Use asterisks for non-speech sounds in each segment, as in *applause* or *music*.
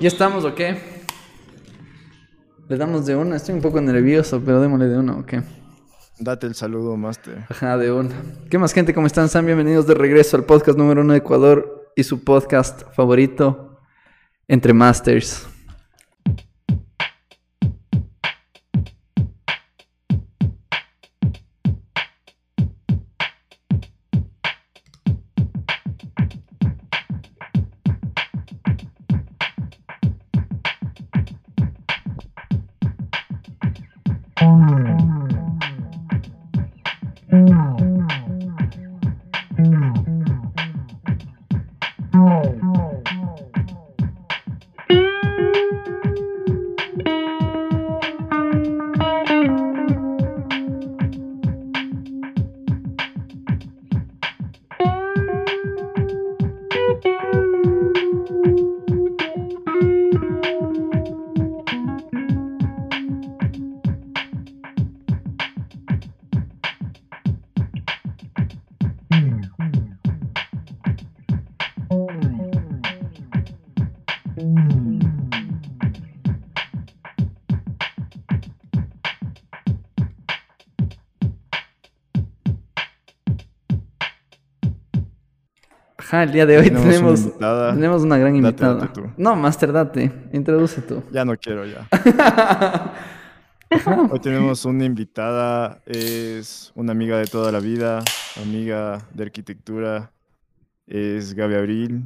¿Ya estamos o qué? Le damos de una. Estoy un poco nervioso, pero démosle de una o qué. Date el saludo, Master. Ajá, de una. ¿Qué más, gente? ¿Cómo están? Sean bienvenidos de regreso al podcast número uno de Ecuador y su podcast favorito, Entre Masters. Día de hoy Tenemos una tenemos, invitada. tenemos una gran invitada. date tú. No, Master, date. Introduce tú. Ya no quiero ya. *laughs* Hoy tenemos una invitada, es una amiga de toda la vida, amiga de arquitectura, es Gaby Abril.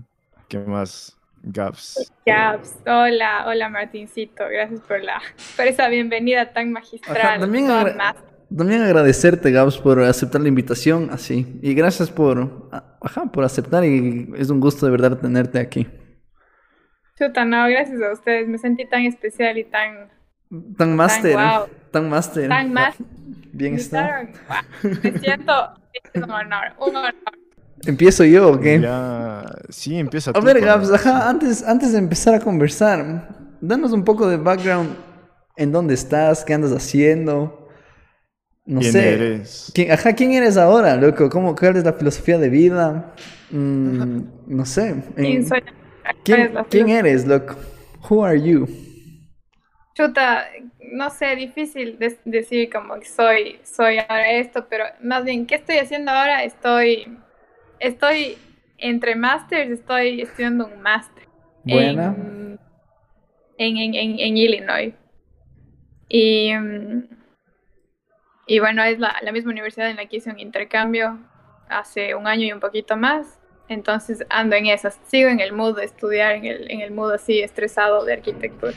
¿Qué más? Gabs. Gaps, hola, hola Martincito, gracias por la por esa bienvenida tan magistral. Ajá, también agra- También agradecerte, Gabs, por aceptar la invitación, así. Y gracias por, ajá, por aceptar y es un gusto de verdad tenerte aquí. Chuta, no, gracias a ustedes, me sentí tan especial y tan Tan máster, guau. tan máster. tan más. Bien está. Me siento es un honor, un honor. ¿Empiezo yo o qué? Ya, sí, empieza A tú, ver, Pablo. Gabs, ajá, antes, antes de empezar a conversar, danos un poco de background en dónde estás, qué andas haciendo. No ¿Quién sé. eres? ¿Quién, ajá, ¿quién eres ahora, loco? ¿Cómo, ¿Cuál es la filosofía de vida? Mm, no sé. *laughs* ¿Quién soy? ¿Cuál ¿quién, quién eres, loco? Who are you? Chuta, no sé, difícil de- decir como que soy, soy ahora esto, pero más bien, ¿qué estoy haciendo ahora? Estoy, estoy entre masters, estoy estudiando un máster. Buena. En, en, en, en, en Illinois. Y, mm, y bueno, es la, la misma universidad en la que hice un intercambio hace un año y un poquito más. Entonces ando en esas. Sigo en el mood de estudiar, en el, en el mood así estresado de arquitectura.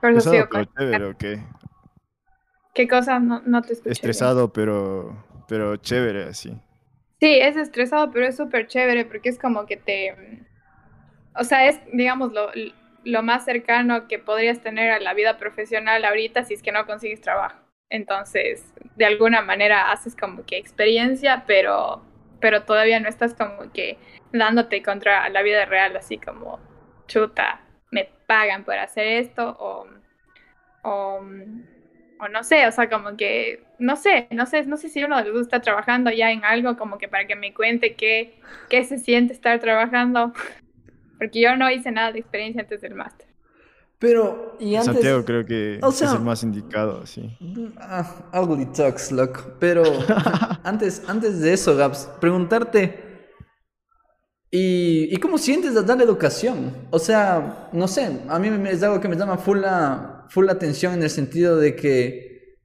Por eso sigo pero con- chévere, ¿o qué? ¿Qué cosa? No, no te escuché. bien. Estresado, pero, pero chévere, así. Sí, es estresado, pero es súper chévere porque es como que te... O sea, es, digamos, lo, lo más cercano que podrías tener a la vida profesional ahorita si es que no consigues trabajo. Entonces, de alguna manera haces como que experiencia, pero, pero todavía no estás como que dándote contra la vida real, así como, chuta, me pagan por hacer esto o... o no sé, o sea, como que, no sé, no sé, no sé si uno de los dos está trabajando ya en algo como que para que me cuente qué, qué se siente estar trabajando, *laughs* porque yo no hice nada de experiencia antes del máster. Pero, y antes... Santiago creo que o sea- es el más indicado, sí. Ah, ugly talks, loco. Pero *laughs* antes, antes de eso, Gabs, preguntarte. ¿y, ¿Y cómo sientes de dar la educación? O sea, no sé, a mí es algo que me llama full la, full la atención en el sentido de que.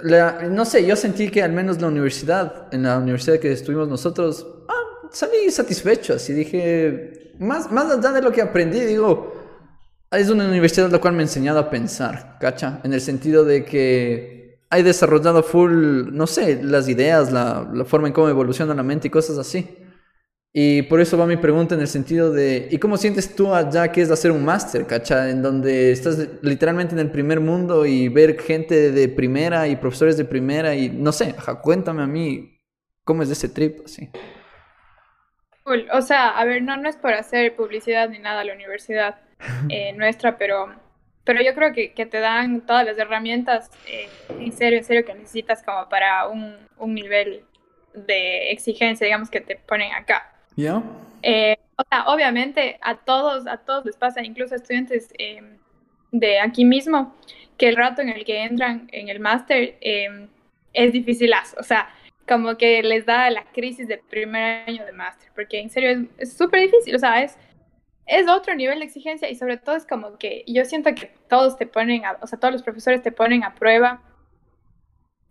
la- no sé, yo sentí que al menos la universidad, en la universidad que estuvimos nosotros, ah, salí satisfecho. Así dije, más, más allá de lo que aprendí, digo, es una universidad la cual me ha enseñado a pensar, ¿cacha? En el sentido de que he desarrollado full, no sé, las ideas, la, forma en cómo evoluciona la mente y cosas así. Y por eso va mi pregunta en el sentido de, ¿y cómo sientes tú allá que es hacer un máster, cacha? En donde estás literalmente en el primer mundo y ver gente de primera y profesores de primera y no sé, ajá, cuéntame a mí cómo es ese trip, así. O sea, a ver, no, no es por hacer publicidad ni nada a la universidad eh, nuestra, pero, pero yo creo que, que te dan todas las herramientas, eh, en serio, en serio, que necesitas como para un, un nivel de exigencia, digamos, que te ponen acá. ¿Ya? Eh, o sea, obviamente a todos, a todos les pasa, incluso a estudiantes de aquí mismo, que el rato en el que entran en el máster es difícil, o sea, como que les da la crisis de primer año de máster, porque en serio es súper difícil, o sea, es, es otro nivel de exigencia y sobre todo es como que yo siento que todos te ponen, o sea, todos los profesores te ponen a prueba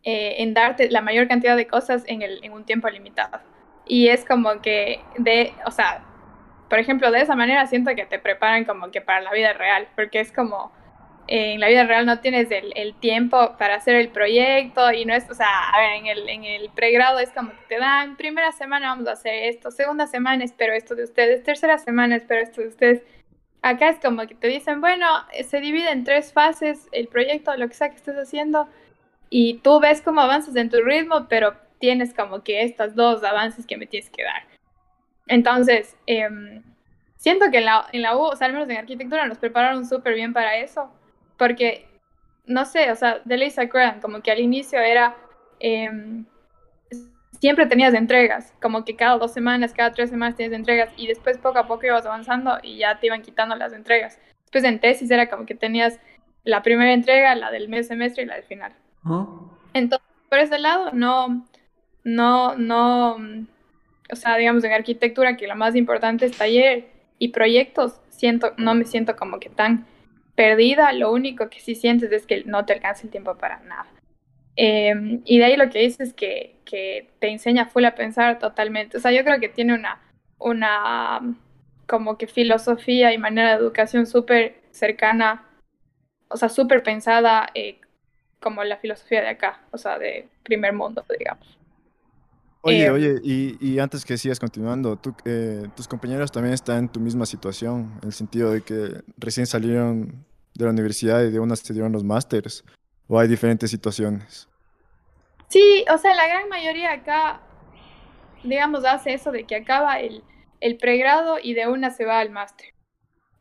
eh, en darte la mayor cantidad de cosas en, el, en un tiempo limitado. Y es como que de, o sea, por ejemplo, de esa manera siento que te preparan como que para la vida real, porque es como en la vida real no tienes el, el, tiempo para hacer el proyecto y no es, o sea, a ver, en el, en el pregrado es como que te dan, primera semana vamos a hacer esto, segunda semana espero esto de ustedes, tercera semana espero esto de ustedes. Acá es como que te dicen, bueno, se divide en tres fases el proyecto, lo que sea que estés haciendo, y tú ves cómo avanzas en tu ritmo, pero tienes como que estos dos avances que me tienes que dar. Entonces, em, siento que en la, en la U, o sea, al menos en arquitectura, nos prepararon súper bien para eso porque, no sé, o sea, de ley se como que al inicio era, em, siempre tenías entregas, como que cada dos semanas, cada tres semanas tienes entregas y después poco a poco ibas avanzando y ya te iban quitando las entregas. Después en tesis era como que tenías la primera entrega, la del mes semestre y la del final. Entonces, por ese lado, no, no, no, o sea, digamos en arquitectura que lo más importante es taller y proyectos, siento, no me siento como que tan perdida, lo único que sí sientes es que no te alcanza el tiempo para nada. Em, y de ahí lo que dices es que, que te enseña full a pensar totalmente. O sea, yo creo que tiene una, una como que filosofía y manera de educación súper cercana, o sea, súper pensada eh, como la filosofía de acá, o sea, de primer mundo, digamos. Oye, em, oye, y, y, antes que sigas continuando, tú, eh, tus compañeros también están en tu misma situación, en el sentido de que recién salieron de la universidad y de una se dieron los másters, o hay diferentes situaciones. Sí, o sea, la gran mayoría acá, digamos, hace eso de que acaba el, el pregrado y de una se va al máster.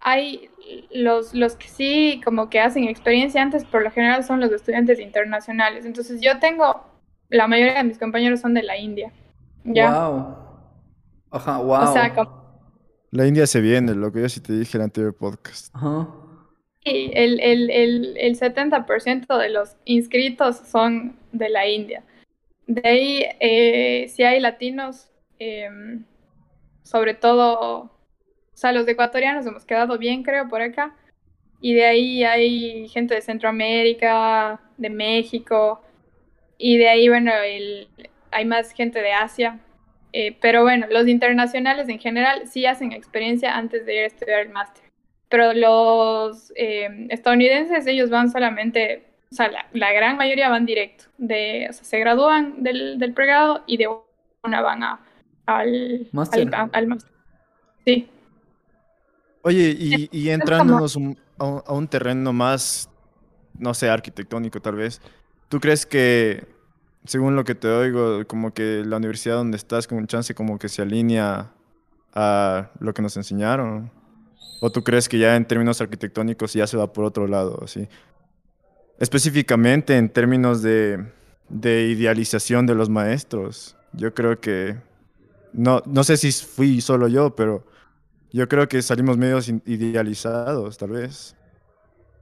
Hay los, los que sí como que hacen experiencia antes, por lo general son los estudiantes internacionales. Entonces yo tengo la mayoría de mis compañeros son de la India. ¿Ya? Wow. Ajá, wow. O sea, La India se viene, lo que yo sí te dije en el anterior podcast. Ajá. Sí, el, el, el, el 70% de los inscritos son de la India. De ahí, eh, si hay latinos, em, sobre todo, o sea, los ecuatorianos hemos quedado bien, creo, por acá. Y de ahí hay gente de Centroamérica, de México, y de ahí, bueno, hay más gente de Asia. Eh, pero bueno, los internacionales en general sí hacen experiencia antes de ir a estudiar el máster. Pero los eh, estadounidenses, ellos van solamente, o sea, la, gran mayoría van directo. De, o sea, se gradúan del, del pregrado y de una van a, al máster. Sí. Oye, y, y entrándonos a un terreno más, no sé, arquitectónico tal vez. ¿Tú crees que, según lo que te oigo, como que la universidad donde estás con un chance como que se alinea a lo que nos enseñaron? ¿O tú crees que ya en términos arquitectónicos ya se va por otro lado? Así? Específicamente en términos de, de idealización de los maestros, yo creo que, no, no sé si fui solo yo, pero yo creo que salimos medios idealizados, tal vez.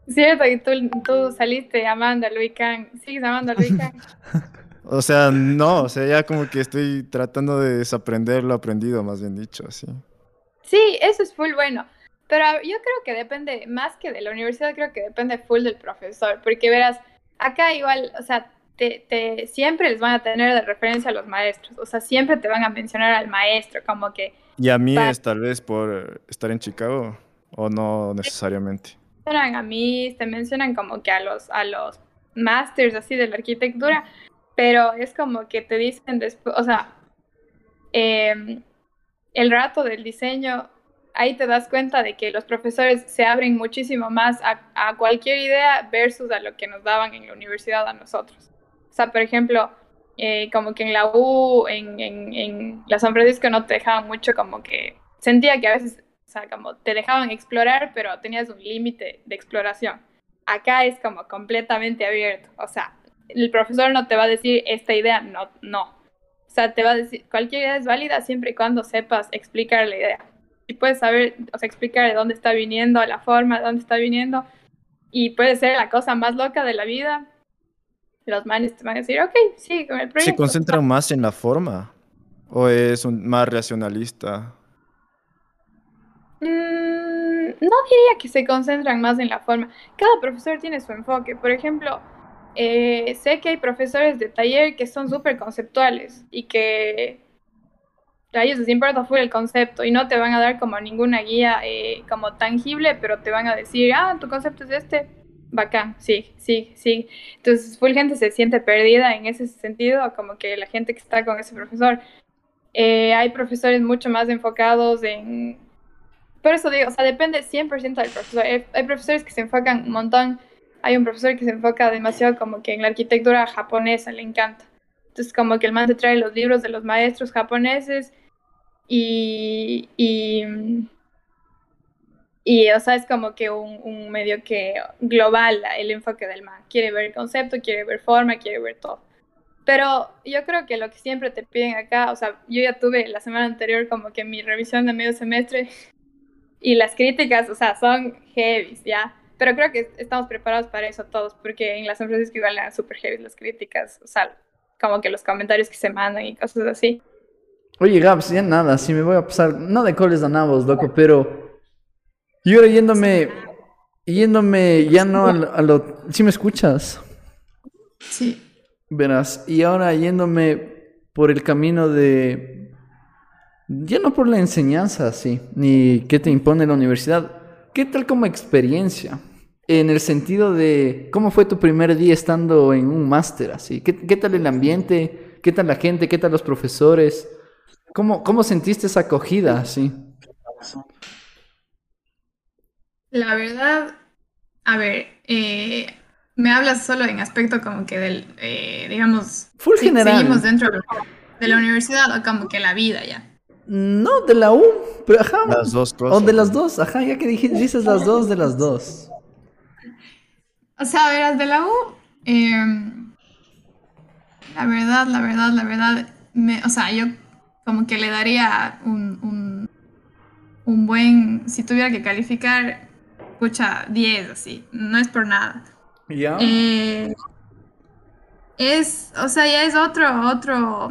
Cierto, y tú, tú saliste amando a Luis Kang. ¿Sigues amando a Luis Kang? *laughs* o sea, no, o sea, ya como que estoy tratando de desaprender lo aprendido, más bien dicho, así. Sí, eso es full bueno. Pero yo creo que depende, más que de la universidad, creo que depende full del profesor. Porque verás, acá igual, o sea, te, te, siempre les van a tener de referencia a los maestros. O sea, siempre te van a mencionar al maestro, como que. ¿Y a mí es tal vez por estar en Chicago? ¿O no necesariamente? Mencionan a mí, te mencionan como que a los, a los masters así de la arquitectura, pero es como que te dicen después, o sea, em, el rato del diseño, ahí te das cuenta de que los profesores se abren muchísimo más a, cualquier idea versus a lo que nos daban en la universidad a nosotros. O sea, por ejemplo, eh, como que en la U, en, en, en la San Francisco no te dejaban mucho como que sentía que a veces sea, como te dejaban explorar, pero tenías un límite de exploración. Acá es como completamente abierto. O sea, el profesor no te va a decir esta idea, no, no. O sea, te va a decir, cualquier idea es válida siempre y cuando sepas explicar la idea. y puedes saber, o sea, explicar de dónde está viniendo, la forma, de dónde está viniendo, y puede ser la cosa más loca de la vida, los manes te van a decir, ok, sí, con el proyecto. ¿Se concentran más en la forma? ¿O es un, más racionalista? Mm, no diría que se concentran más en la forma. Cada profesor tiene su enfoque. Por ejemplo, eh, sé que hay profesores de taller que son súper conceptuales y que a ellos les importa el concepto y no te van a dar como ninguna guía eh, como tangible, pero te van a decir, ah, tu concepto es este, bacán, sí, sí, sí. Entonces, full gente se siente perdida en ese sentido, como que la gente que está con ese profesor. Eh, hay profesores mucho más enfocados en... Por eso digo, o sea, depende 100% del profesor. Hay, hay profesores que se enfocan un montón. Hay un profesor que se enfoca demasiado como que en la arquitectura japonesa, le encanta. Entonces, como que el man te trae los libros de los maestros japoneses y, y, y, o sea, es como que un, un, medio que global el enfoque del man. Quiere ver el concepto, quiere ver forma, quiere ver todo. Pero yo creo que lo que siempre te piden acá, o sea, yo ya tuve la semana anterior como que mi revisión de medio semestre *laughs* y las críticas, o sea, son heavy, ¿ya? Pero creo que estamos preparados para eso todos, porque en las empresas que igual eran súper heavy las críticas, o sea, como que los comentarios que se mandan y cosas así. Oye, Gabs, ya nada, si me voy a pasar, no de coles a nabos, loco, pero yo ahora yéndome, yéndome ya no a lo, ¿sí me escuchas? Sí. Verás, y ahora yéndome por el camino de, ya no por la enseñanza, sí, ni qué te impone la universidad, ¿qué tal como experiencia? En el sentido de, ¿cómo fue tu primer día estando en un máster así? ¿Qué, ¿Qué tal el ambiente? ¿Qué tal la gente? ¿Qué tal los profesores? ¿Cómo, cómo sentiste esa acogida sí? La verdad, a ver, eh, me hablas solo en aspecto como que del, eh, digamos, Full general. seguimos dentro de la universidad o como que la vida ya. No, de la U, pero ajá. Las dos cosas. O de las dos, ajá, ya que dijiste, dices las dos de las dos. O sea, verás, de la U, eh, la verdad, la verdad, la verdad, me, o sea, yo como que le daría un, un, un buen, si tuviera que calificar, escucha, 10 así, no es por nada. ¿Ya? Eh, es, o sea, ya es otro, otro,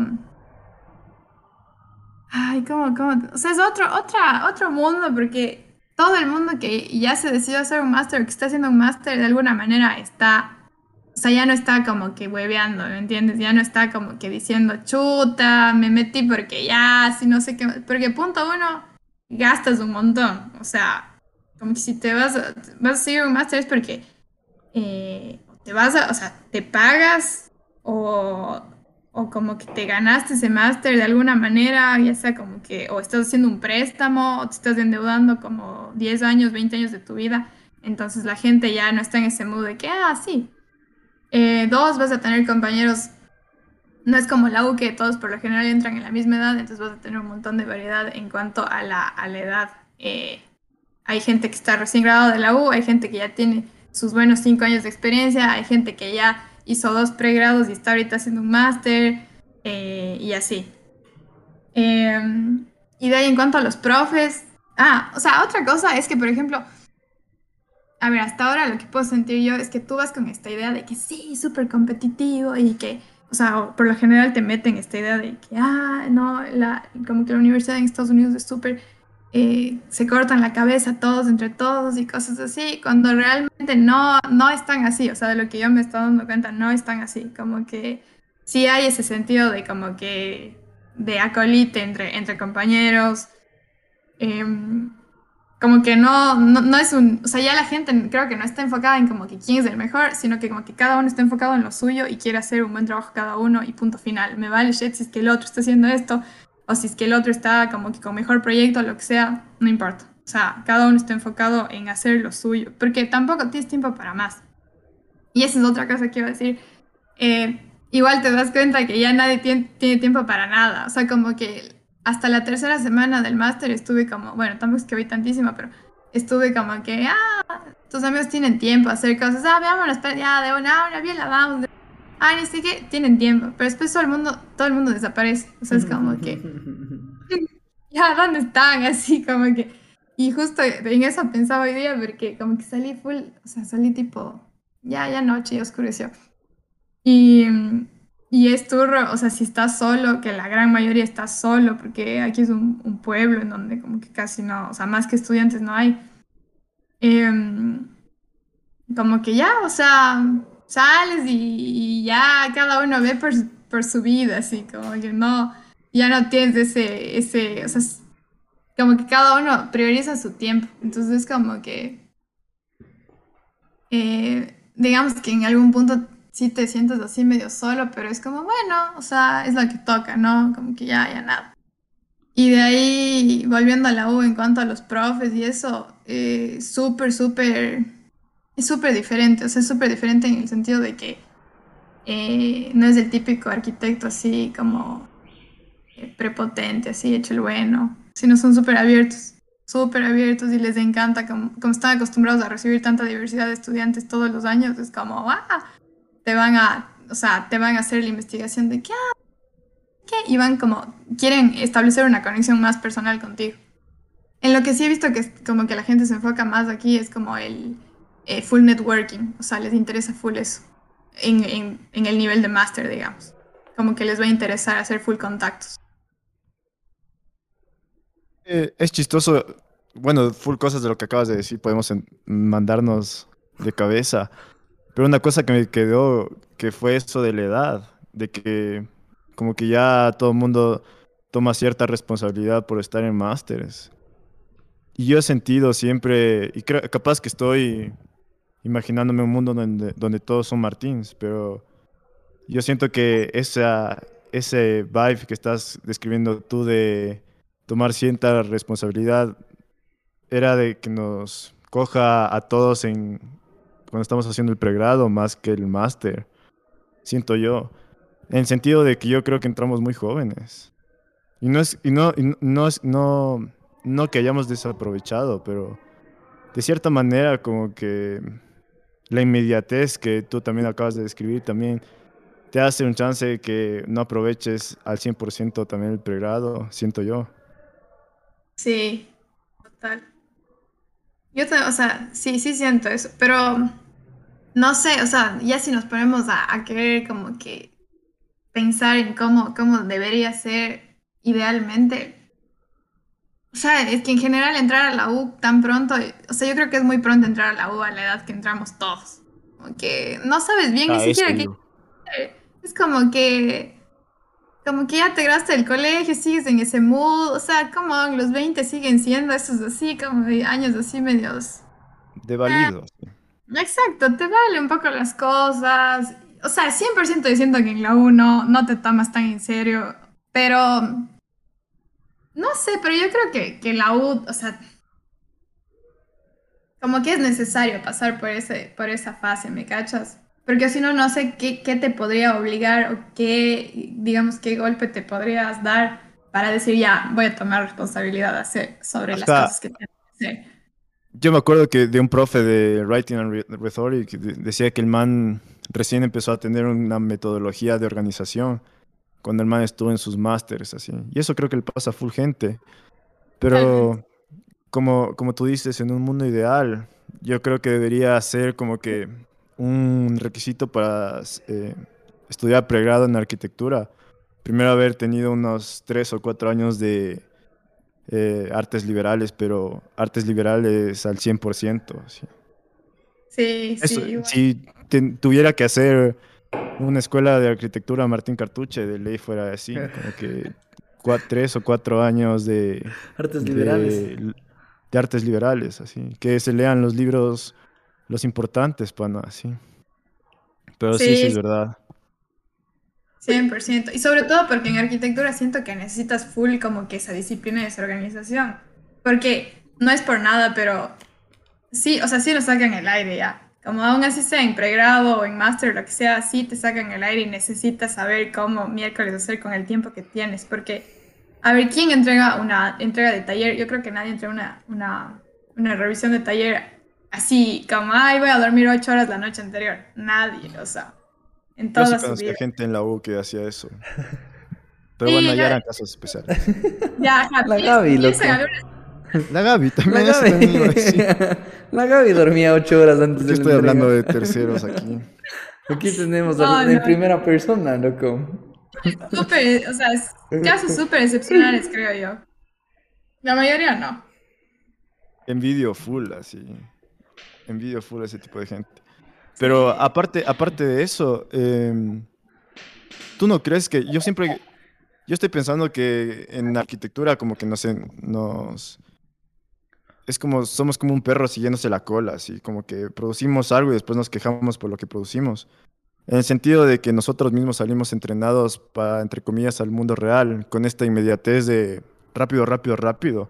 ay, ¿cómo, cómo? O sea, es otro, otra, otro mundo porque todo el mundo que ya se decidió hacer un máster, que está haciendo un máster, de alguna manera está o sea, ya no está como que hueveando, ¿me entiendes? Ya no está como que diciendo, chuta, me metí porque ya, si no sé qué. Porque punto uno, gastas un montón. O sea, como que si te vas a, vas a seguir un máster es porque eh, te vas a, o sea, te pagas o, o como que te ganaste ese máster de alguna manera, ya sea como que o estás haciendo un préstamo o te estás endeudando como 10 años, 20 años de tu vida. Entonces la gente ya no está en ese mood de que, ah, sí, eh, dos, vas a tener compañeros, no es como la U que todos por lo general entran en la misma edad, entonces vas a tener un montón de variedad en cuanto a la, a la edad. Eh, hay gente que está recién graduada de la U, hay gente que ya tiene sus buenos cinco años de experiencia, hay gente que ya hizo dos pregrados y está ahorita haciendo un máster eh, y así. Em, y de ahí en cuanto a los profes, ah, o sea, otra cosa es que, por ejemplo, a ver, hasta ahora lo que puedo sentir yo es que tú vas con esta idea de que sí, súper competitivo y que, o sea, por lo general te meten esta idea de que, ah, no, la, como que la universidad en Estados Unidos es súper, eh, se cortan la cabeza todos entre todos y cosas así, cuando realmente no, no están así, o sea, de lo que yo me estoy dando cuenta, no están así, como que sí hay ese sentido de como que de acolite entre, entre compañeros. Eh, como que no, no, no, es un, o sea, ya la gente creo que no está enfocada en como que quién es el mejor, sino que como que cada uno está enfocado en lo suyo y quiere hacer un buen trabajo cada uno y punto final. Me vale shit si es que el otro está haciendo esto o si es que el otro está como que con mejor proyecto lo que sea, no importa. O sea, cada uno está enfocado en hacer lo suyo, porque tampoco tienes tiempo para más. Y esa es otra cosa que iba a decir. Eh, igual te das cuenta que ya nadie tiene, tiene tiempo para nada. O sea, como que hasta la tercera semana del máster estuve como, bueno, tampoco es que vi tantísima, pero estuve como que, ah, tus amigos tienen tiempo a hacer cosas, ah, veámonos, ya, de una hora, bien la vamos. Ah, ni sé qué, tienen tiempo, pero después todo el mundo, todo el mundo desaparece, o sea, es *laughs* como que... *laughs* ya, ¿dónde están? *laughs* Así como que, y justo en eso pensaba hoy día, porque como que salí full, o sea, salí tipo, ya, ya noche, ya oscureció. Y, y es turro, o sea, si estás solo, que la gran mayoría está solo, porque aquí es un, un pueblo en donde como que casi no, o sea, más que estudiantes no hay. Em, como que ya, o sea, sales y, ya cada uno ve por, por, su vida, así como que no, ya no tienes ese, ese, o sea, como que cada uno prioriza su tiempo, entonces como que, eh, digamos que en algún punto sí te sientes así medio solo, pero es como, bueno, o sea, es lo que toca, ¿no? Como que ya, ya nada. Y de ahí, volviendo a la U en cuanto a los profes y eso, eh, súper, súper es súper diferente, o sea, es súper diferente en el sentido de que eh, no es el típico arquitecto así como eh, prepotente, así hecho el bueno, sino son súper abiertos, súper abiertos y les encanta, como, como, están acostumbrados a recibir tanta diversidad de estudiantes todos los años, es como, ah, te van a, o sea, te van a hacer la investigación de qué, qué, y van como, quieren establecer una conexión más personal contigo. En lo que sí he visto que como que la gente se enfoca más aquí es como el eh, full networking, o sea, les interesa full eso, en, en, el nivel de máster, digamos. Como que les va a interesar hacer full contactos. Eh, es chistoso, bueno, full cosas de lo que acabas de decir, podemos mandarnos de cabeza, pero una cosa que me quedó, que fue eso de la edad, de que como que ya todo el mundo toma cierta responsabilidad por estar en másteres. Y yo he sentido siempre, y creo, capaz que estoy imaginándome un mundo donde, donde todos son Martins, pero yo siento que ese vibe que estás describiendo tú de tomar cierta responsabilidad era de que nos coja a todos en cuando estamos haciendo el pregrado más que el máster, siento yo. En el sentido de que yo creo que entramos muy jóvenes. Y no es, y no, no, es, no, no que hayamos desaprovechado, pero de cierta manera como que la inmediatez que tú también acabas de describir también te hace un chance que no aproveches al 100% también el pregrado, siento yo. Sí, total. Yo, o sea, sí, sí siento eso, pero no sé, o sea, ya si nos ponemos a, a querer como que pensar en cómo, cómo debería ser idealmente, o sea, es que en general entrar a la U tan pronto, o sea, yo creo que es muy pronto entrar a la U a la edad que entramos todos. Como que no sabes bien ni ah, siquiera qué. Es como que. Como que ya te graste el colegio, sigues en ese mood. O sea, como los 20 siguen siendo esos así, como de años así medios. De válidos. exacto, te vale un poco las cosas. O sea, 100% diciendo que en la U no, no te tomas tan en serio. Pero no sé, pero yo creo que, que la U, o sea, como que es necesario pasar por, ese, por esa fase, ¿me cachas? Porque si no, no sé qué, qué, te podría obligar o qué, digamos, qué golpe te podrías dar para decir, ya, voy a tomar responsabilidad hacer sobre las cosas que tengo que hacer. Yo me acuerdo que de un profe de Writing and Rhetoric decía que el man recién empezó a tener una metodología de organización cuando el man estuvo en sus másteres, así. Y eso creo que le pasa a full gente. Pero como, como tú dices, en un mundo ideal, yo creo que debería ser como que un requisito para eh, estudiar pregrado en arquitectura. Primero haber tenido unos tres o cuatro años de eh, artes liberales, pero artes liberales al 100%. ¿sí? Sí, sí. Si tuviera que hacer una escuela de arquitectura Martín Cartuche, de ley fuera así, como que *laughs* tres o cuatro años de artes liberales. De, artes liberales, así. Que se lean los libros, los importantes, pana, así. Pero sí, sí, es verdad. 100%. Y sobre todo porque en arquitectura siento que necesitas full como que esa disciplina y esa organización. Porque no es por nada, pero sí, o sea, sí lo sacan el aire ya. Como aún así sea en pregrado o en máster, lo que sea, sí te sacan el aire y necesitas saber cómo miércoles hacer con el tiempo que tienes. Porque, a ver, ¿quién entrega una entrega de taller? Yo creo que nadie entrega una, una, una revisión de taller así, como, ay, voy a dormir ocho horas la noche anterior. Nadie, o sea, en toda Yo sí su vida. gente en la U que hacía eso. *laughs* Pero bueno, ya eran casos especiales. Ya, *laughs* La Gaby, loco. La Gaby también. La Gaby, decir. *laughs* la Gaby dormía ocho horas antes ¿Por de qué estoy hablando de terceros aquí? *laughs* Aquí tenemos No, a- en no. primera persona, loco. Súper, o sea, es casos súper excepcionales, creo yo. La mayoría no. Envidio full, así. Envidio full a ese tipo de gente. Pero aparte, aparte de eso, em, ¿tú no crees que yo siempre, yo estoy pensando que en arquitectura como que nos, en- nos, es como, somos como un perro siguiéndose la cola, así como que producimos algo y después nos quejamos por lo que producimos. En el sentido de que nosotros mismos salimos entrenados para, entre comillas, al mundo real, con esta inmediatez de rápido, rápido, rápido.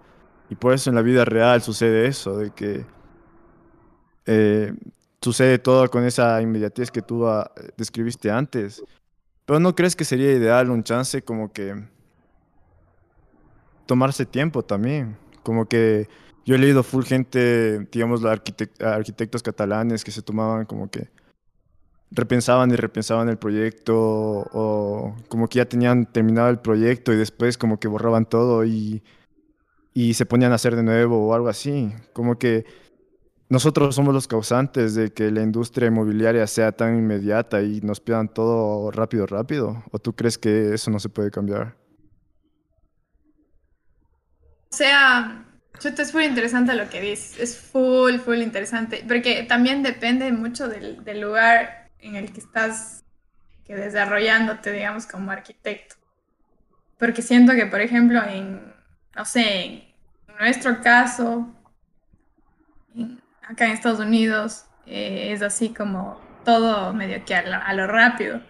Y por eso en la vida real sucede eso, de que eh, sucede todo con esa inmediatez que tú ah, describiste antes. Pero ¿no crees que sería ideal un chance como que tomarse tiempo también? Como que yo he leído full gente, digamos, la arquitec- arquitectos catalanes que se tomaban como que repensaban y repensaban el proyecto o como que ya tenían terminado el proyecto y después como que borraban todo y, y se ponían a hacer de nuevo o algo así. Como que nosotros somos los causantes de que la industria inmobiliaria sea tan inmediata y nos pidan todo rápido, rápido. ¿O tú crees que eso no se puede cambiar? O sea, chuta, es muy interesante lo que dices. Es full, full interesante. Porque también depende mucho del, del lugar en el que estás que desarrollándote, digamos, como arquitecto. Porque siento que, por ejemplo, en, no sé, en nuestro caso, en- acá en Estados Unidos, eh, es así como todo medio que a lo, a lo rápido.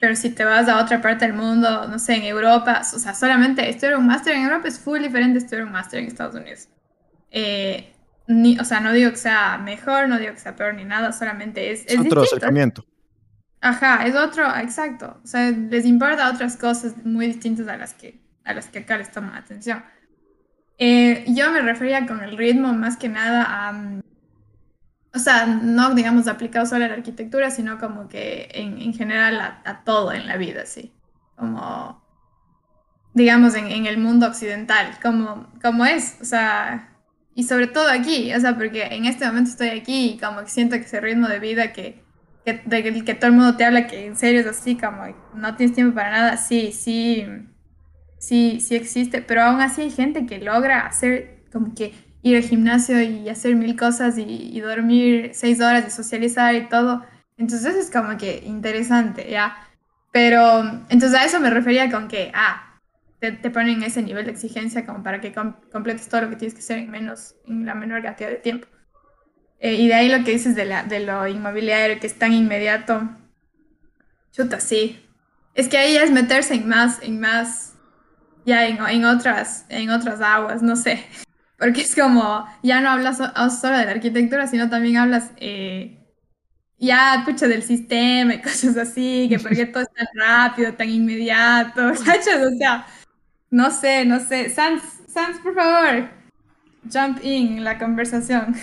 Pero si te vas a otra parte del mundo, no sé, en Europa, o sea, solamente estudiar un máster en Europa es full diferente a estudiar un máster en Estados Unidos. Eh, ni, o sea, no digo que sea mejor, no digo que sea peor ni nada, solamente es, Es, es otro acercamiento. Ajá, es otro, exacto. O sea, les importa otras cosas muy distintas a las que, a las que acá les toman atención. Eh, yo me refería con el ritmo más que nada a, mm, o sea, no digamos aplicado solo a la arquitectura, sino como que en, en general a, a todo en la vida, sí. Como, digamos, en, en el mundo occidental, como, como es, o sea, y sobre todo aquí, o sea, porque en este momento estoy aquí y como que siento que ese ritmo de vida que que, de que todo el mundo te habla que en serio es así, como no tienes tiempo para nada, sí, sí, sí, sí existe, pero aún así hay gente que logra hacer como que ir al gimnasio y hacer mil cosas y, y dormir seis horas y socializar y todo. Entonces es como que interesante, ¿ya? Pero entonces a eso me refería con que, ah, te, te ponen ese nivel de exigencia como para que com- completes todo lo que tienes que hacer en menos, en la menor cantidad de tiempo. Eh, y de ahí lo que dices de, la, de lo inmobiliario, que es tan inmediato. Chuta, sí. Es que ahí es meterse en más, en más, ya en, en otras, en otras aguas, no sé. *laughs* Porque es como, ya no hablas so- solo de la arquitectura, sino también hablas eh, ya, pucha, del sistema y *laughs* cosas así, que por qué todo es tan rápido, tan inmediato, *laughs* ¿cachas? O sea, no sé, no sé. Sans, Sans, por favor, jump in la conversación.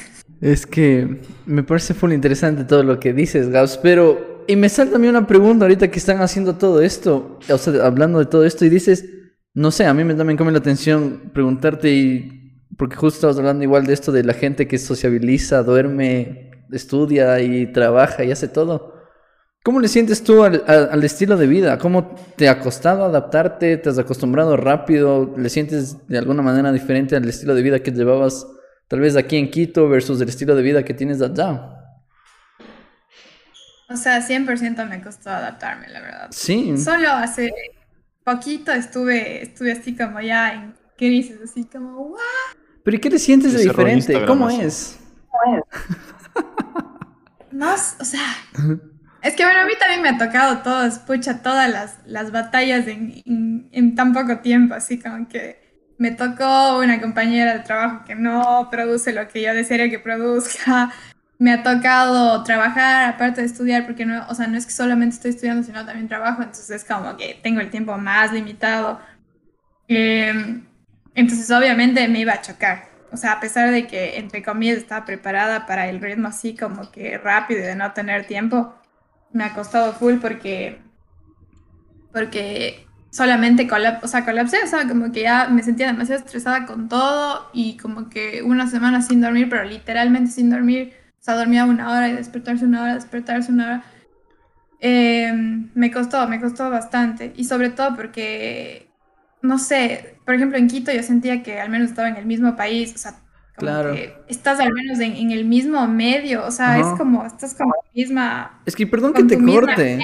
Es que me parece full interesante todo lo que dices, Gabs, pero... Y me salta a mí una pregunta ahorita que están haciendo todo esto, o sea, hablando de todo esto, y dices, no sé, a mí me también come la atención preguntarte, y, porque justo estabas hablando igual de esto de la gente que sociabiliza, duerme, estudia y trabaja y hace todo. ¿Cómo le sientes tú al, al- al estilo de vida? ¿Cómo te ha costado adaptarte? ¿Te has acostumbrado rápido? ¿Le sientes de alguna manera diferente al estilo de vida que llevabas tal vez aquí en Quito versus el estilo de vida que tienes allá? O sea, 100% me costó adaptarme, la verdad. Sí. Solo hace poquito estuve, estuve así como ya en crisis, así como, "What?". ¿Pero y qué le sientes de diferente? ¿Cómo así. es? No, o sea, es que bueno, a mí también me ha tocado todas, pucha, todas las, las batallas en, en, en tan poco tiempo, así como que me tocó una compañera de trabajo que no produce lo que yo desearía que produzca, me ha tocado trabajar aparte de estudiar, porque no, o sea, no es que solamente estoy estudiando, sino también trabajo, entonces es como que tengo el tiempo más limitado. Eh, entonces obviamente me iba a chocar. O sea, a pesar de que, entre comillas, estaba preparada para el ritmo así como que rápido y de no tener tiempo, me ha costado full porque, porque solamente colap o sea, colapsé, o sea, como que ya me sentía demasiado estresada con todo y como que una semana sin dormir, pero literalmente sin dormir, o sea, dormía una hora y despertarse una hora, despertarse una hora. Eh, me costó, me costó bastante y sobre todo porque, no sé, por ejemplo en Quito yo sentía que al menos estaba en el mismo país, o sea, Claro. estás al menos en, el mismo medio, o sea, es como, estás como la misma... Es que perdón que te corte.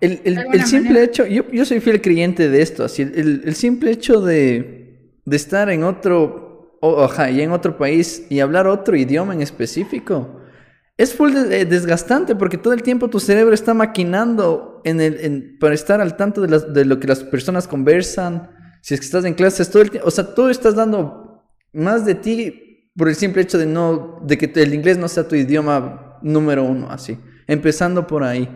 el, el, simple hecho, yo, yo, soy fiel creyente de esto, así, el, el simple hecho de, de, estar en otro, oja, y en otro país y hablar otro idioma en específico, es full desgastante porque todo el tiempo tu cerebro está maquinando en el, en, para estar al tanto de, las, de lo que las personas conversan, si es que estás en clases todo el tiempo, o sea, tú estás dando más de ti por el simple hecho de no, de que el inglés no sea tu idioma número uno, así, empezando por ahí.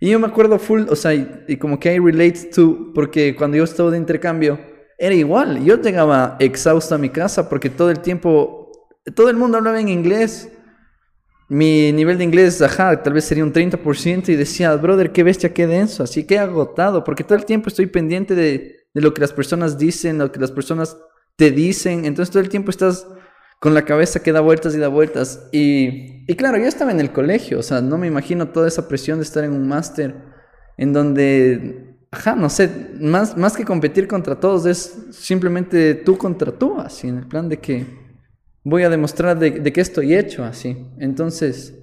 Y yo me acuerdo full, o sea, y, como que I relate to, porque cuando yo estaba de intercambio, era igual, yo llegaba exhausto a mi casa porque todo el tiempo, todo el mundo hablaba en inglés. Mi nivel de inglés, ajá, tal vez sería un 30% y decía, brother, qué bestia, qué denso, así que agotado, porque todo el tiempo estoy pendiente de, de lo que las personas dicen, lo que las personas te dicen, entonces todo el tiempo estás con la cabeza que da vueltas y da vueltas. Y, y claro, yo estaba en el colegio, o sea, no me imagino toda esa presión de estar en un máster en donde, ajá, no sé, más, más que competir contra todos es simplemente tú contra tú, así, en el plan de que voy a demostrar de, de qué estoy hecho, así. Entonces,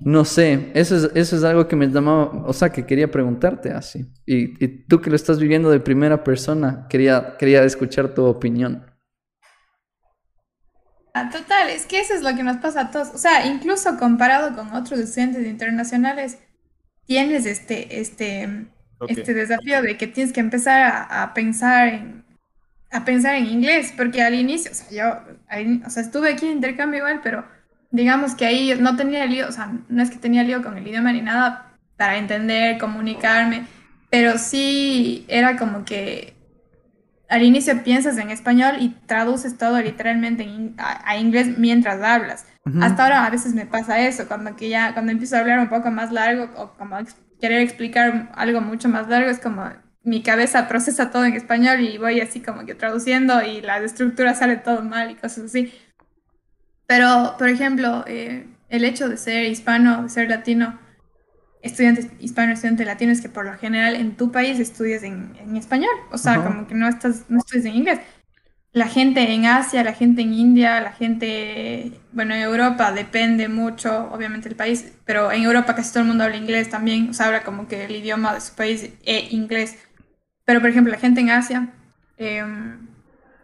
no sé, eso es, eso es algo que me llamaba, o sea, que quería preguntarte así. Y, y tú que lo estás viviendo de primera persona, quería, quería escuchar tu opinión. Ah, total, es que eso es lo que nos pasa a todos. O sea, incluso comparado con otros estudiantes internacionales, tienes este, este, este desafío de que tienes que empezar a, pensar en a pensar en inglés, porque al inicio, o sea, yo o sea, estuve aquí en intercambio igual, pero digamos que ahí no tenía lío, o sea, no es que tenía lío con el idioma ni nada para entender, comunicarme, pero sí era como que al inicio piensas en español y traduces todo literalmente a, inglés mientras hablas. Hasta ahora a veces me pasa eso, cuando que ya cuando empiezo a hablar un poco más largo o como querer explicar algo mucho más largo, es como mi cabeza procesa todo en español y voy así como que traduciendo y la estructura sale todo mal y cosas así. Pero, por ejemplo, eh, el hecho de ser hispano, de ser latino, estudiantes hispanos, estudiantes latinos, que por lo general en tu país estudias en, en español, o sea, como que no, estás, no estudias en inglés. La gente en Asia, la gente en India, la gente, bueno, en Europa depende mucho, obviamente, el país, pero en Europa casi todo el mundo habla inglés también, o sea, habla como que el idioma de su país es inglés. Pero, por ejemplo, la gente en Asia em,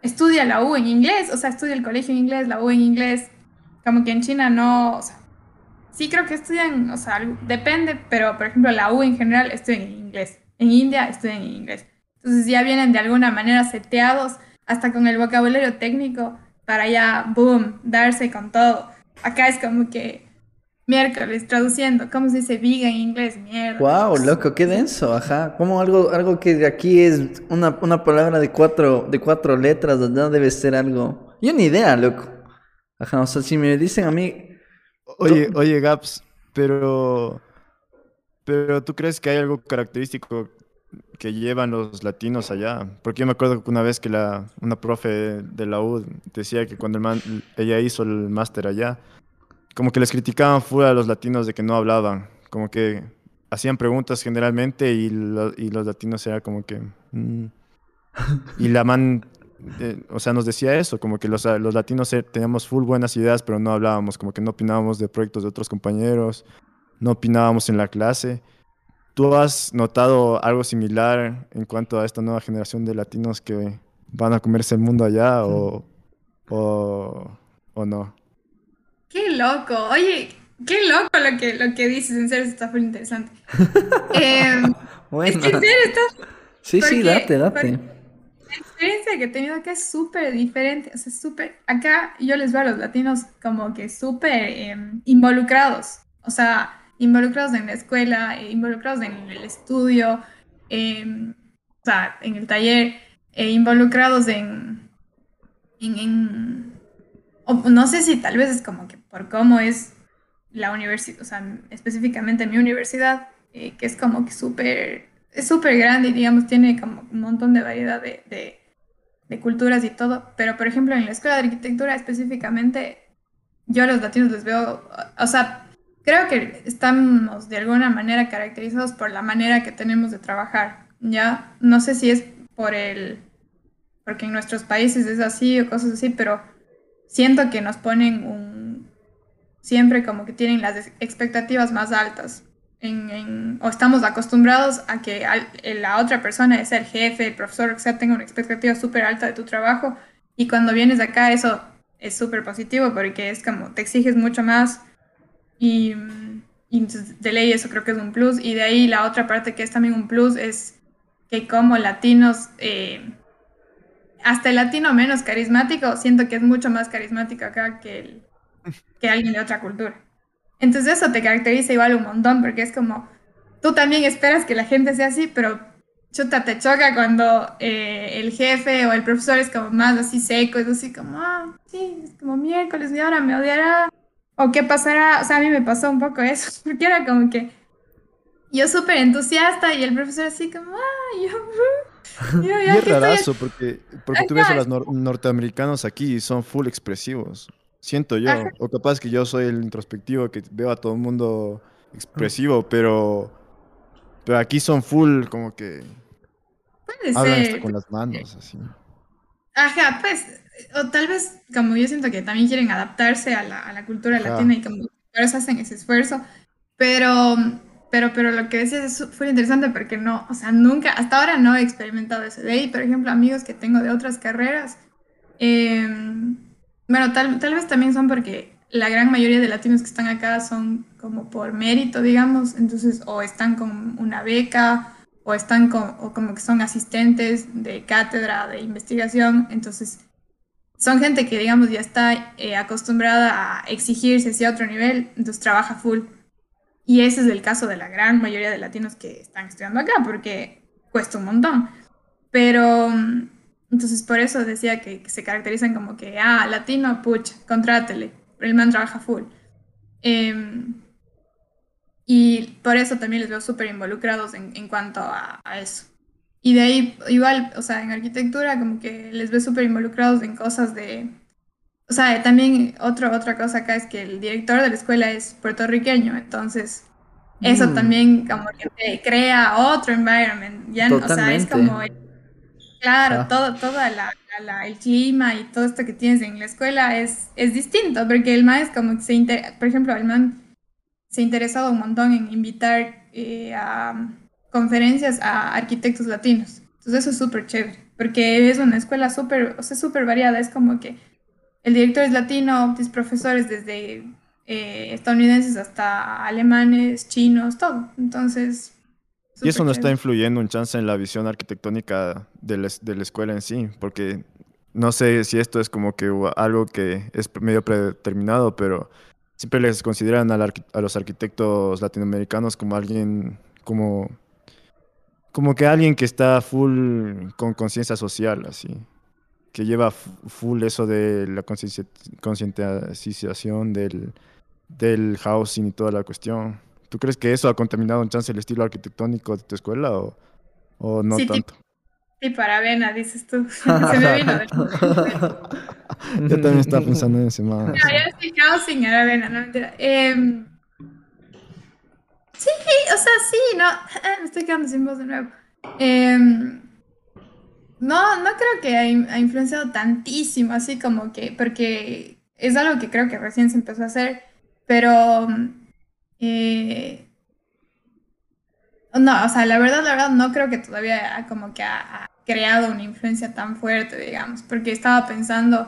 estudia la U en inglés, o sea, estudia el colegio en inglés, la U en inglés, como que en China no, o sea, Sí, creo que estudian, o sea, depende, pero por ejemplo la U en general estudian en inglés. En India estudian en inglés. Entonces ya vienen de alguna manera seteados, hasta con el vocabulario técnico, para ya, boom, darse con todo. Acá es como que miércoles traduciendo, ¿cómo se dice viga en inglés? Mierda. Wow, loco, qué denso, ajá. Como algo, algo que aquí es una, una palabra de cuatro, de cuatro letras, no debe ser algo. Yo ni idea, loco. Ajá, o sea, si me dicen a mí, Oye, oye, Gaps, pero, pero ¿tú crees que hay algo característico que llevan los latinos allá? Porque yo me acuerdo que una vez que la, una profe de la U decía que cuando ella hizo el máster allá, como que les criticaban fuera a los latinos de que no hablaban, como que hacían preguntas generalmente y, y los latinos era como que... Mm". Y la man o sea, nos decía eso, como que los, los latinos eh, teníamos full buenas ideas, pero no hablábamos, como que no opinábamos de proyectos de otros compañeros, no opinábamos en la clase. ¿Tú has notado algo similar en cuanto a esta nueva generación de latinos que van a comerse el mundo allá o, o, o no? Qué loco, oye, qué loco lo que, lo que dices, en serio está muy interesante. *laughs* eh, bueno. Es que en serio está... Sí, sí, date, date experiencia que he tenido acá es súper diferente, o sea, súper, acá yo les veo a los latinos como que súper em, involucrados, o sea, involucrados en la escuela, eh, involucrados en el estudio, em, o sea, en el taller, e involucrados en, en, no sé si tal vez es como que por cómo es la universidad, o sea, específicamente mi universidad, eh, que es como que súper es súper grande y digamos tiene como un montón de variedad de, de, culturas y todo, pero por ejemplo en la escuela de arquitectura específicamente, yo a los latinos les veo, o sea, creo que estamos de alguna manera caracterizados por la manera que tenemos de trabajar, ¿ya? No sé si es por el, porque en nuestros países es así o cosas así, pero siento que nos ponen un, siempre como que tienen las expectativas más altas o estamos acostumbrados a que la otra persona, es el jefe, el profesor, o sea, tenga una expectativa súper alta de tu trabajo y cuando vienes acá eso es súper positivo porque es como te exiges mucho más y, de ley eso creo que es un plus y de ahí la otra parte que es también un plus es que como latinos, eh, hasta el latino menos carismático, siento que es mucho más carismático acá que, que alguien de otra cultura. Entonces eso te caracteriza igual un montón, porque es como, tú también esperas que la gente sea así, pero chuta, te choca cuando eh, el jefe o el profesor es como más así seco, es así como, ah, sí, es como miércoles y ahora me odiará, o qué pasará, o sea, a mí me pasó un poco eso, *laughs* porque era como que yo súper entusiasta y el profesor así como, ah, *laughs* yo... yo, y es rarazo, porque, porque tú ves a los norteamericanos aquí y son full expresivos. Siento yo, o capaz que yo soy el introspectivo que veo a todo el mundo expresivo, pero, pero aquí son full como que Puede hablan ser. con las manos, así. Ajá, pues, o tal vez como yo siento que también quieren adaptarse a la, a la cultura latina y como eso hacen ese esfuerzo, pero, pero, pero lo que decías es fue interesante porque no, o sea, nunca, hasta ahora no he experimentado eso. De ahí, por ejemplo, amigos que tengo de otras carreras, eh, bueno, tal, tal vez también son porque la gran mayoría de latinos que están acá son como por mérito, digamos, entonces o están con una beca o están con, o como que son asistentes de cátedra, de investigación, entonces son gente que, digamos, ya está eh, acostumbrada a exigirse hacia otro nivel, entonces trabaja full. Y ese es el caso de la gran mayoría de latinos que están estudiando acá, porque cuesta un montón. Pero entonces por eso decía que, se caracterizan como que, ah, latino, pucha, contrátele, el man trabaja full. Em, y por eso también les veo súper involucrados en, en, cuanto a, a, eso. Y de ahí, igual, o sea, en arquitectura como que les veo súper involucrados en cosas de... O sea, también otro, otra cosa acá es que el director de la escuela es puertorriqueño, entonces eso mm. también como que te crea otro environment. Ya, Totalmente. o sea, es como Claro, todo, toda la, el clima y todo esto que tienes en la escuela es, es distinto, porque el man es como que se inter... por ejemplo, el man se ha interesado un montón en invitar eh, a conferencias a arquitectos latinos. Entonces eso es súper chévere, porque es una escuela súper, o sea, súper variada, es como que el director es latino, tus profesores desde eh, estadounidenses hasta alemanes, chinos, todo. Entonces, y eso no está influyendo un chance en la visión arquitectónica de la, de la, escuela en sí, porque no sé si esto es como que algo que es medio predeterminado, pero siempre les consideran a los arquitectos latinoamericanos como alguien, como, como que alguien que está full con conciencia social, así, que lleva full eso de la concientización del, del housing y toda la cuestión. ¿Tú crees que eso ha contaminado un chance el estilo arquitectónico de tu escuela o, o no sí, tanto? Sí, para avena, dices tú. *laughs* Se me vino de... *laughs* Yo también estaba pensando en *laughs* ese más. No, yo estoy housing era avena, no mentira. Eh, sí, o sea, sí, no. Me estoy quedando sin voz de nuevo. Eh, no, no creo que ha, ha influenciado tantísimo, así como que, porque es algo que creo que recién se empezó a hacer, pero eh, no, o sea, la verdad, la verdad, no creo que todavía como que ha, creado una influencia tan fuerte, digamos, porque estaba pensando,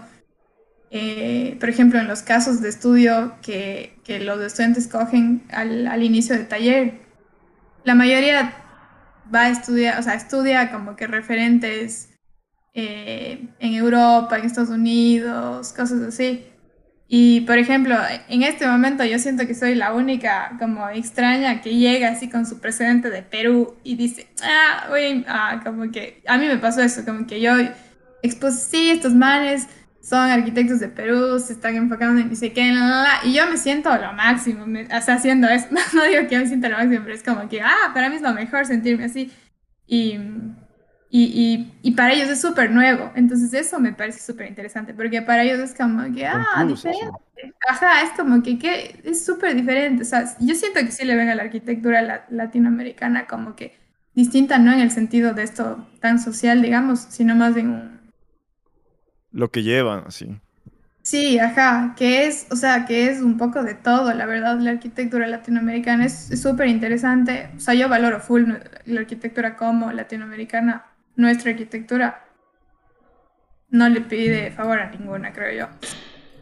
eh, por ejemplo, en los casos de estudio que, que los estudiantes cogen al, al, inicio del taller, la mayoría va a estudiar, o sea, estudia como que referentes eh, en Europa, en Estados Unidos, cosas así. Y, por ejemplo, en este momento yo siento que soy la única como extraña que llega así con su presidente de Perú y dice, ah, uy, ah, como que a mí me pasó eso, como que yo expuse, sí, estos manes son arquitectos de Perú, se están enfocando en dice que, y yo me siento lo máximo, me, o sea, haciendo eso, *laughs* no digo que me sienta lo máximo, pero es como que, ah, para mí es lo mejor sentirme así. Y, y, y, para ellos es súper nuevo. Entonces eso me parece súper interesante, porque para ellos es como que, ah, diferente. Ajá, es como que, que es súper diferente. O sea, yo siento que sí le ven a la arquitectura latinoamericana como que distinta, no en el sentido de esto tan social, digamos, sino más en Lo que llevan, así. Sí, ajá, que es, o sea, que es un poco de todo, la verdad, la arquitectura latinoamericana es súper interesante. O sea, yo valoro full la arquitectura como latinoamericana. Nuestra arquitectura no le pide favor a ninguna, creo yo.